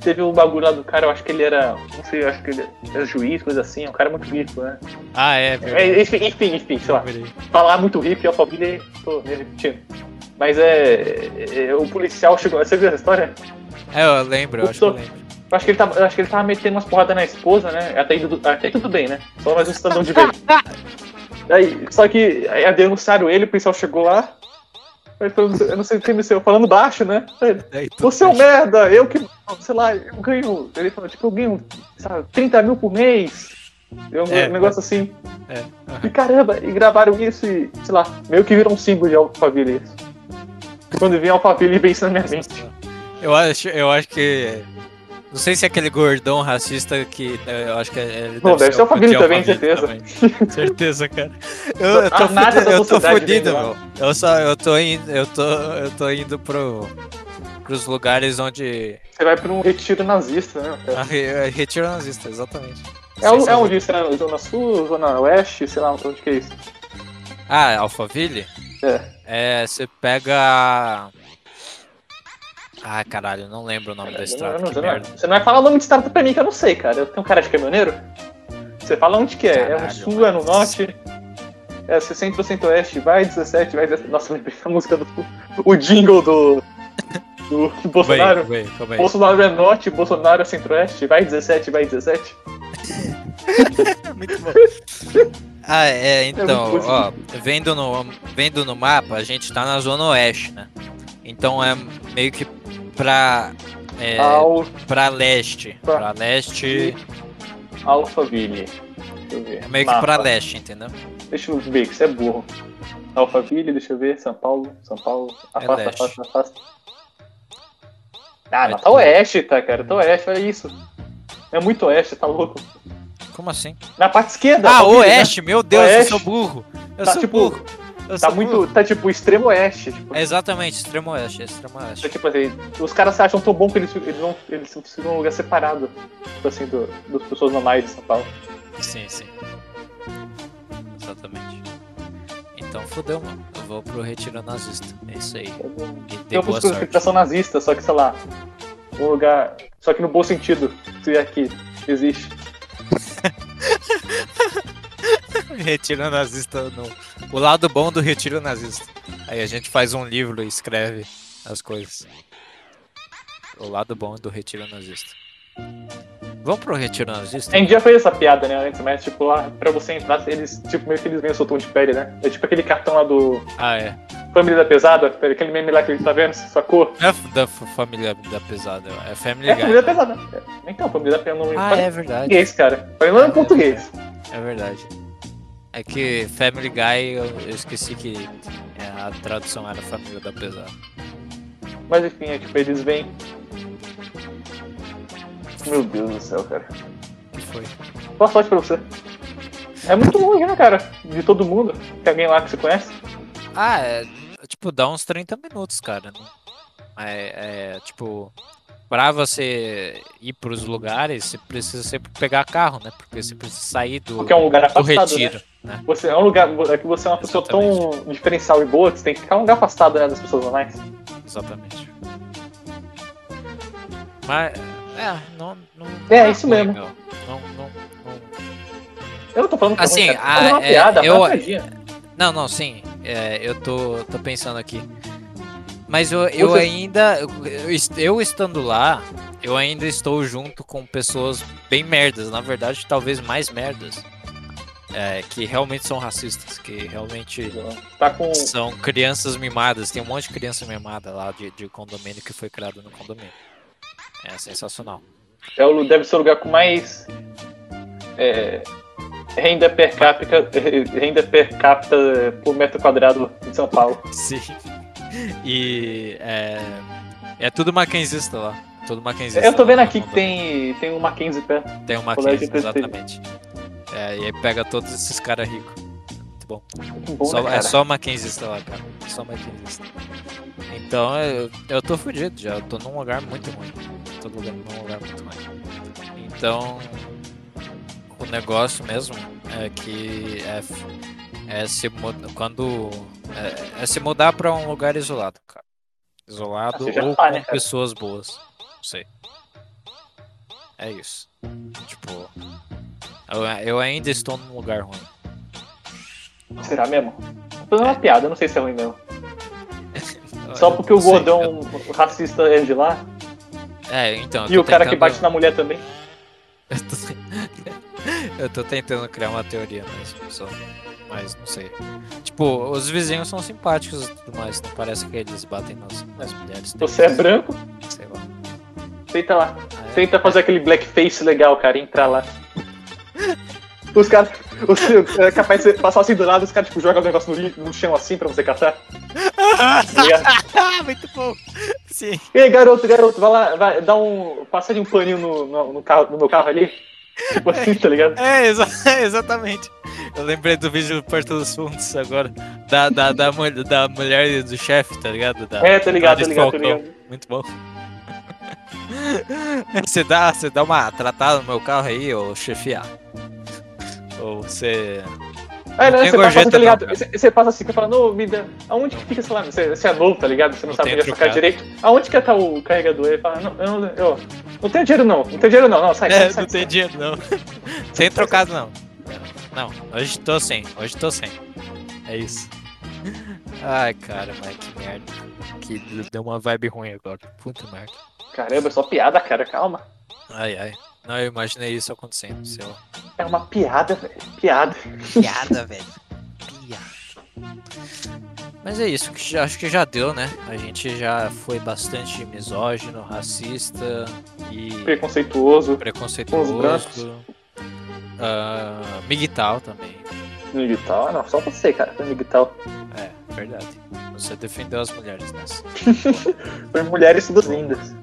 Teve o bagulho lá do cara, eu acho que ele era. Não sei, eu acho que ele era juiz, coisa assim. É um cara muito rico, né? Ah, é, É, enfim, enfim, enfim, sei lá. Falar muito rico e Alphaville, tô me repetindo. Mas é, é, O policial chegou. Você viu essa história? É, eu lembro, eu acho que eu lembro. Eu acho que ele tava, eu acho que ele tava metendo umas porradas na esposa, né? Até aí, tudo- até aí tudo bem, né? Só mais um cidadão de bem. Aí, só que aí denunciaram ele, o policial chegou lá. Eu não sei o que me saiu, falando baixo, né? Daí tudo Você é um merda, eu que. Sei lá, eu ganho. Ele falou, tipo, eu ganho, sabe, 30 mil por mês. É um É, negócio assim. É. E caramba, e gravaram isso e, sei lá, meio que virou um símbolo de Alphaville isso. Quando vem Alphaville, vem isso na minha mente. Eu acho, eu acho que. Não sei se é aquele gordão racista que. eh, Eu acho que ele Não, deve ser o Putin também, certeza. também. certeza, cara. Eu, eu tô, A nata fudido, eu tô fudido, meu. Eu só. Eu tô indo. Eu tô, eu tô indo pro. Pros lugares onde. Você vai pra um retiro nazista, né? cara? A re, a retiro nazista, exatamente. É, o- é onde isso? É na Zona Sul, Zona Oeste, sei lá onde que é isso. Ah, Alphaville? É. É, você pega. Ah, caralho, não lembro o nome da não- estrada. não- que você, não, você não vai falar o nome de estado pra mim que eu não sei, cara. Eu tenho cara de caminhoneiro. Você fala onde que é? é Caralho, no sul, é no norte? é centro, centro-oeste, vai 17, vai 17. Nossa, lembrei a música do. O jingle do. Do, do Bolsonaro. Calma aí. Bolsonaro é norte, Bolsonaro é centro-oeste, vai 17, vai 17. Muito bom. Ah, é, então, muito ó, vendo no, vendo no mapa, a gente tá na zona oeste, né? Então é meio que pra, é, Al, pra leste. Pra- Pra leste, Alphaville. Deixa eu ver. é meio que Mapa. pra leste, entendeu? Deixa eu ver, que isso é burro. Alphaville, deixa eu ver, São Paulo, São Paulo. Afasta, leste. afasta, afasta. Ah, Vai não, tá oeste, tá, cara? Tá oeste, olha isso. É muito oeste, tá louco. Como assim? Na parte esquerda. Ah, né? oeste, meu Deus, eu Oeste. sou burro. Eu Tá sou tipo- burro. Eu Tá muito. Tá tipo extremo oeste. Tipo, É Exatamente, extremo oeste, extremo oeste. tipo assim, os caras se acham tão bom que eles, eles vão. Eles precisam de um lugar separado. Tipo assim, do, das pessoas normais de São Paulo. Sim, sim. Exatamente. Então fodeu, mano. Eu vou pro retiro nazista. É isso aí. E Eu sorte. conspiração nazista, só que, sei lá, um lugar. Só que no bom sentido, se é que existe. Retiro nazista no. O lado bom do retiro nazista. Aí a gente faz um livro e escreve as coisas. O lado bom do retiro nazista. Vamos pro retiro nazista? A gente já fez essa piada, né, antes, mas tipo, lá, pra você entrar, eles, tipo, meio que eles seu tom de pele, né? É tipo aquele cartão lá do Ah, é. Família da Pesada, aquele meme lá que ele tá vendo, sacou? É da família da pesada, é Family É Guy. Família da Pesada. É, Então, Família da Pesada não Ah, é verdade. português, cara. Falando em português. É verdade. É que Family Guy eu, eu esqueci que é, a tradução era família da pesada. Mas enfim, é tipo, eles vêm. Meu Deus do céu, cara. que foi? Boa sorte pra você. É muito longe, né, cara? De todo mundo. Tem alguém lá que você conhece? Ah, é, tipo, dá uns 30 minutos, cara. Não- É, é, tipo, pra você ir pros lugares, você precisa sempre pegar carro, né? Porque você precisa sair do, Porque é um lugar do afastado, retiro, né? né? Você é um lugar. É que você é uma pessoa tão diferencial e boa que você tem que ficar um lugar afastado né, das pessoas normais. Exatamente. Mas, é, não. não É, não isso mesmo. Não, não, não, Eu não tô falando que é Assim, ruim, cara. Tô ah, é, piada, eu-. Não, não, sim. É, eu tô, tô pensando aqui. Mas eu, eu ainda. Eu estando lá, eu ainda estou junto com pessoas bem merdas. Na verdade, talvez mais merdas. é, que realmente são racistas. Que realmente Tá com. são crianças mimadas. Tem um monte de criança mimada lá de, de condomínio que foi criado no condomínio. É sensacional. É o, deve ser o lugar com mais. é, renda per capita. Renda per capita por metro quadrado em São Paulo. Sim. E é, é tudo mackenzista lá. Tudo mackenzista. Eu tô vendo aqui que tem, tem um Mackenzie perto. Tem Colégio Mackenzie, exatamente. É, e aí pega todos esses caras ricos. Muito bom. Muito bom, Só- né, é só Mackenzista lá, cara. Só Mackenzista. Então eu, eu tô fudido já. Eu tô num lugar muito ruim. Tô num lugar muito ruim. Então o negócio mesmo é que é, é se quando é, é se mudar pra um lugar isolado, cara. Isolado Ah, ou tá, com né, pessoas boas. Não sei. É isso. Tipo, eu, eu ainda estou num lugar ruim. Será mesmo? Tô fazendo uma piada, eu não sei se é ruim mesmo. Eu- Só eu porque o gordão racista é de lá eu- É, então. eu e o cara que bate na mulher também. Eu tô... eu tô tentando criar uma teoria mesmo, só. Mas não sei. Tipo, os vizinhos são simpáticos e tudo mais. Não parece que eles batem nas, nas mulheres. Você é branco, Sei lá. tenta lá. Ah, é? Tenta fazer aquele blackface legal, cara, entrar lá. Os caras. É capaz de passar assim do lado, os caras tipo, jogam o negócio no, no chão assim pra você catar. tá? Ah, muito bom! Sim. E aí, garoto, garoto, vai lá, vai, dá um. Passa de um paninho no, no, no carro, no meu carro ali. Tipo assim, tá ligado? É, exa- exatamente. Eu lembrei do vídeo do Porto dos Fundos agora. Da, da, da, mul- da mulher e do chefe, tá ligado? Da, É, tá ligado, tá ligado, tá ligado. Muito bom. Você dá, você dá uma tratada no meu carro aí, ô chefia. Ou você. É, não, tem você passa assim, tá ligado? não. Você, passa assim, você fala, não, me dá. Aonde que fica, sei lá, você, você é novo, tá ligado? Você não, Não sabe onde é sacar trocado. direito. Aonde que tá o carregador? Ele fala, não, eu, não- eu não tenho dinheiro não, não tenho dinheiro não, não, sai, É, sai, não sai. dinheiro não. Sem trocado não. Não, hoje tô sem, hoje tô sem. É isso. Ai, cara, mas que merda. Que deu uma vibe ruim agora. Puta merda. Caramba, é só piada, cara, calma. Ai, ai. Não, eu imaginei isso acontecendo, sei lá. É uma piada, velho. Piada. Piada, velho. Piada. Mas é isso, que já, acho que já deu, né? A gente já foi bastante misógino, racista e Preconceituoso. preconceituoso. Uh, miguital também. Miguel, ah, não, só você, cara. Foi Miguel. É, verdade. Você defendeu as mulheres nessa. Foi mulheres todas lindas.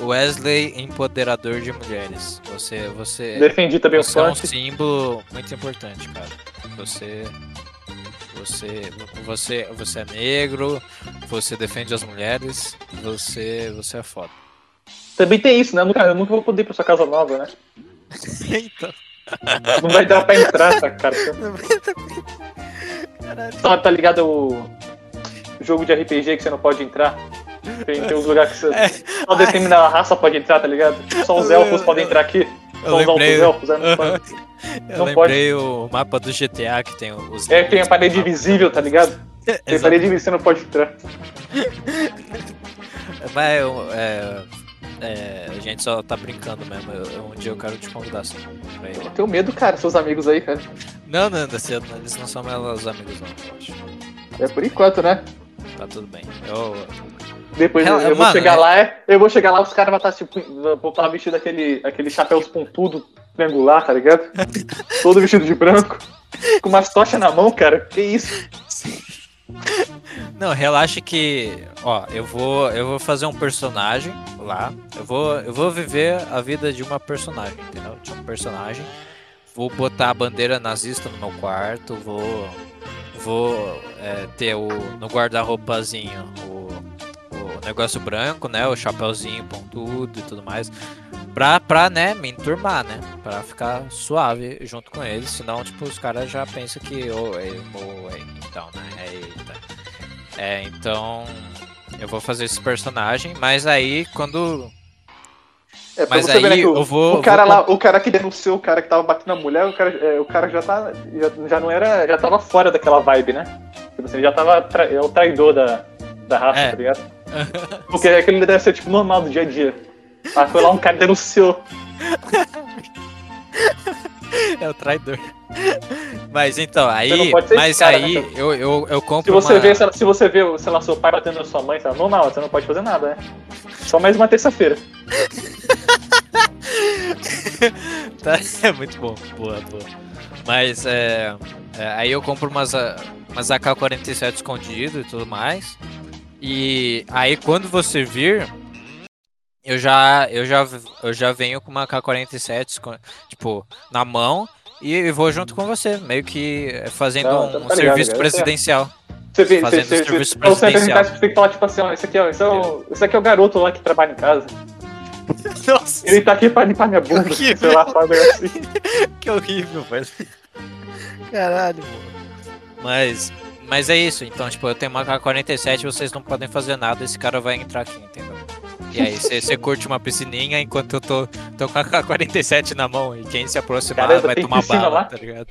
Wesley, empoderador de mulheres. Você, você, Defendi também o você é um símbolo muito importante, cara. Você, você, você, você é negro. Você defende as mulheres. Você, você é foda. Também tem isso, né? Eu nunca, eu nunca vou poder ir pra sua casa nova, né? então, Não vai dar pra entrar, tá, cara? Tá, tá ligado o jogo de RPG que você não pode entrar? Tem, tem uns lugares que você, É. só determinada raça pode entrar, tá ligado? Só os elfos podem entrar aqui. eu Só os lembrei, altos elfos? Não pode. eu não lembrei o mapa do GTA que tem os. É, tem a parede invisível, tá ligado? Tem Exato. parede invisível, você não pode entrar. Mas eu- é, é, a gente só tá brincando mesmo. Eu- um dia eu quero te convidar assim. Pra ir. Eu tenho medo, cara, seus amigos aí, cara. Não, não, eles não são meus amigos, não, eu acho. É por enquanto, né? Tá tudo bem. Eu, Depois Ela- eu vou mano, chegar é- lá, é- eu vou chegar lá, os caras vão estar tipo, vou estar vestido aquele, aquele chapéu pontudo, triangular, tá ligado? Todo vestido de branco, com umas tochas na mão, cara. Que isso? Não, relaxa que, ó, eu vou, eu vou fazer um personagem lá. Eu vou, eu vou viver a vida de uma personagem, entendeu? De um personagem. Vou botar a bandeira nazista no meu quarto. Vou, vou é, ter o no guarda-roupazinho o negócio branco, né? O chapéuzinho pontudo e tudo mais. Pra, pra, né, me enturmar, né? Pra ficar suave junto com eles. Senão, tipo, os caras já pensam que, ô, é, ô, é, então, né? É, eita. É, então. Eu vou fazer esse personagem, mas aí quando. É Mas você ver, né, aí o, eu vou. o cara vou- lá, o cara que denunciou o cara que tava batendo na mulher, o cara, é, o cara já tá. Já, já não era. Já tava fora daquela vibe, né? Tipo assim, já tava. Tra, é o traidor da, da raça, É. tá ligado? Porque aquele deve ser tipo normal do dia a dia. Ah, foi lá um cara denunciou. É o traidor. Mas então, aí. Mas cara, né, aí cara? eu, eu, eu Se compro. você uma... vê, se você vê, sei lá, seu pai batendo na sua mãe, lá, normal, você não pode fazer nada, né? Só mais uma terça-feira. Tá, é muito bom. Boa, boa. Mas é, é, aí eu compro umas, umas AK-47 escondido e tudo mais. E aí quando você vir, eu já, eu já, eu já venho com uma AK-47, escon- tipo, na mão. E eu vou junto com você, meio que fazendo Não, um, tá um ligado, serviço presidencial. Você vê, Fazendo você, você, serviço você, pra você presidencial. você tem que falar, tipo assim, ó, esse aqui, ó, esse é o, esse aqui é o garoto lá que trabalha em casa. Nossa, Ele tá aqui pra limpar minha bunda, Que sei lá, um negócio assim. que horrível, velho. Caralho, mano. Mas, mas é isso, então, tipo, eu tenho uma K-47, vocês não podem fazer nada, esse cara vai entrar aqui, entendeu? E aí, você curte uma piscininha enquanto eu tô, tô com a K-47 na mão e quem se aproximar Caramba, vai tomar bala, lá? tá ligado?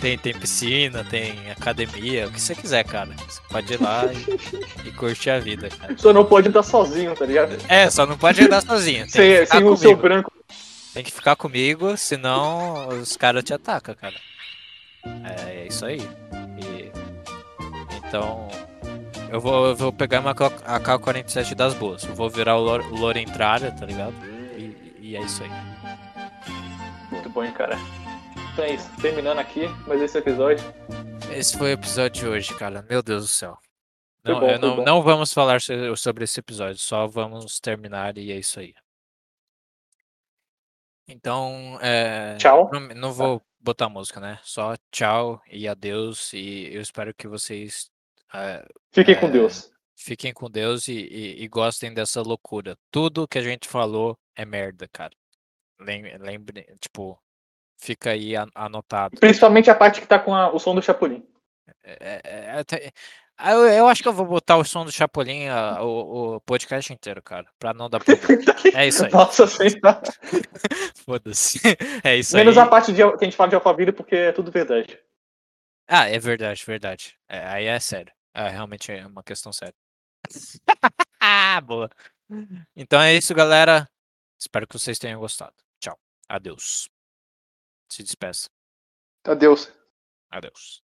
Tem, tem piscina, tem academia, o que você quiser, cara. Você pode ir lá e, e curtir a vida, cara. Só não pode andar sozinho, tá ligado? É, só não pode andar sozinho. Sem, ficar sem o seu branco. Tem que ficar comigo, senão os caras te atacam, cara. É, é isso aí. Então, eu vou, eu vou pegar uma AK-47 das boas. Eu vou virar o Lor- o Lorentralha, tá ligado? E, e é isso aí. Muito bom, hein, cara. Então é isso, terminando aqui, mas esse episódio. Esse foi o episódio de hoje, cara. Meu Deus do céu. Não, bom, não, não vamos falar so- sobre esse episódio, só vamos terminar e é isso aí. Então, é, Tchau. Não, não vou botar música, né? Só tchau e adeus. E eu espero que vocês eh, Fiquem É. com Deus. fiquem com Deus e, e- e gostem dessa loucura. Tudo que a gente falou é merda, cara. Lem- Lembre, tipo, fica aí a- anotado. Principalmente a parte que tá com a- o som do Chapolin. É- é- é Ah, eu, eu acho que eu vou botar o som do Chapolin ah, o, o podcast inteiro, cara, pra não dar problema. É isso aí. Nossa. Foda-se. É isso Menos aí. a parte de, que a gente fala de Alphaville porque é tudo verdade. Ah, é verdade, verdade. É, aí é sério. É, realmente é uma questão séria. ah, boa. Então é isso, galera. Espero que vocês tenham gostado. Tchau. Adeus. Se despeça. Adeus. Adeus.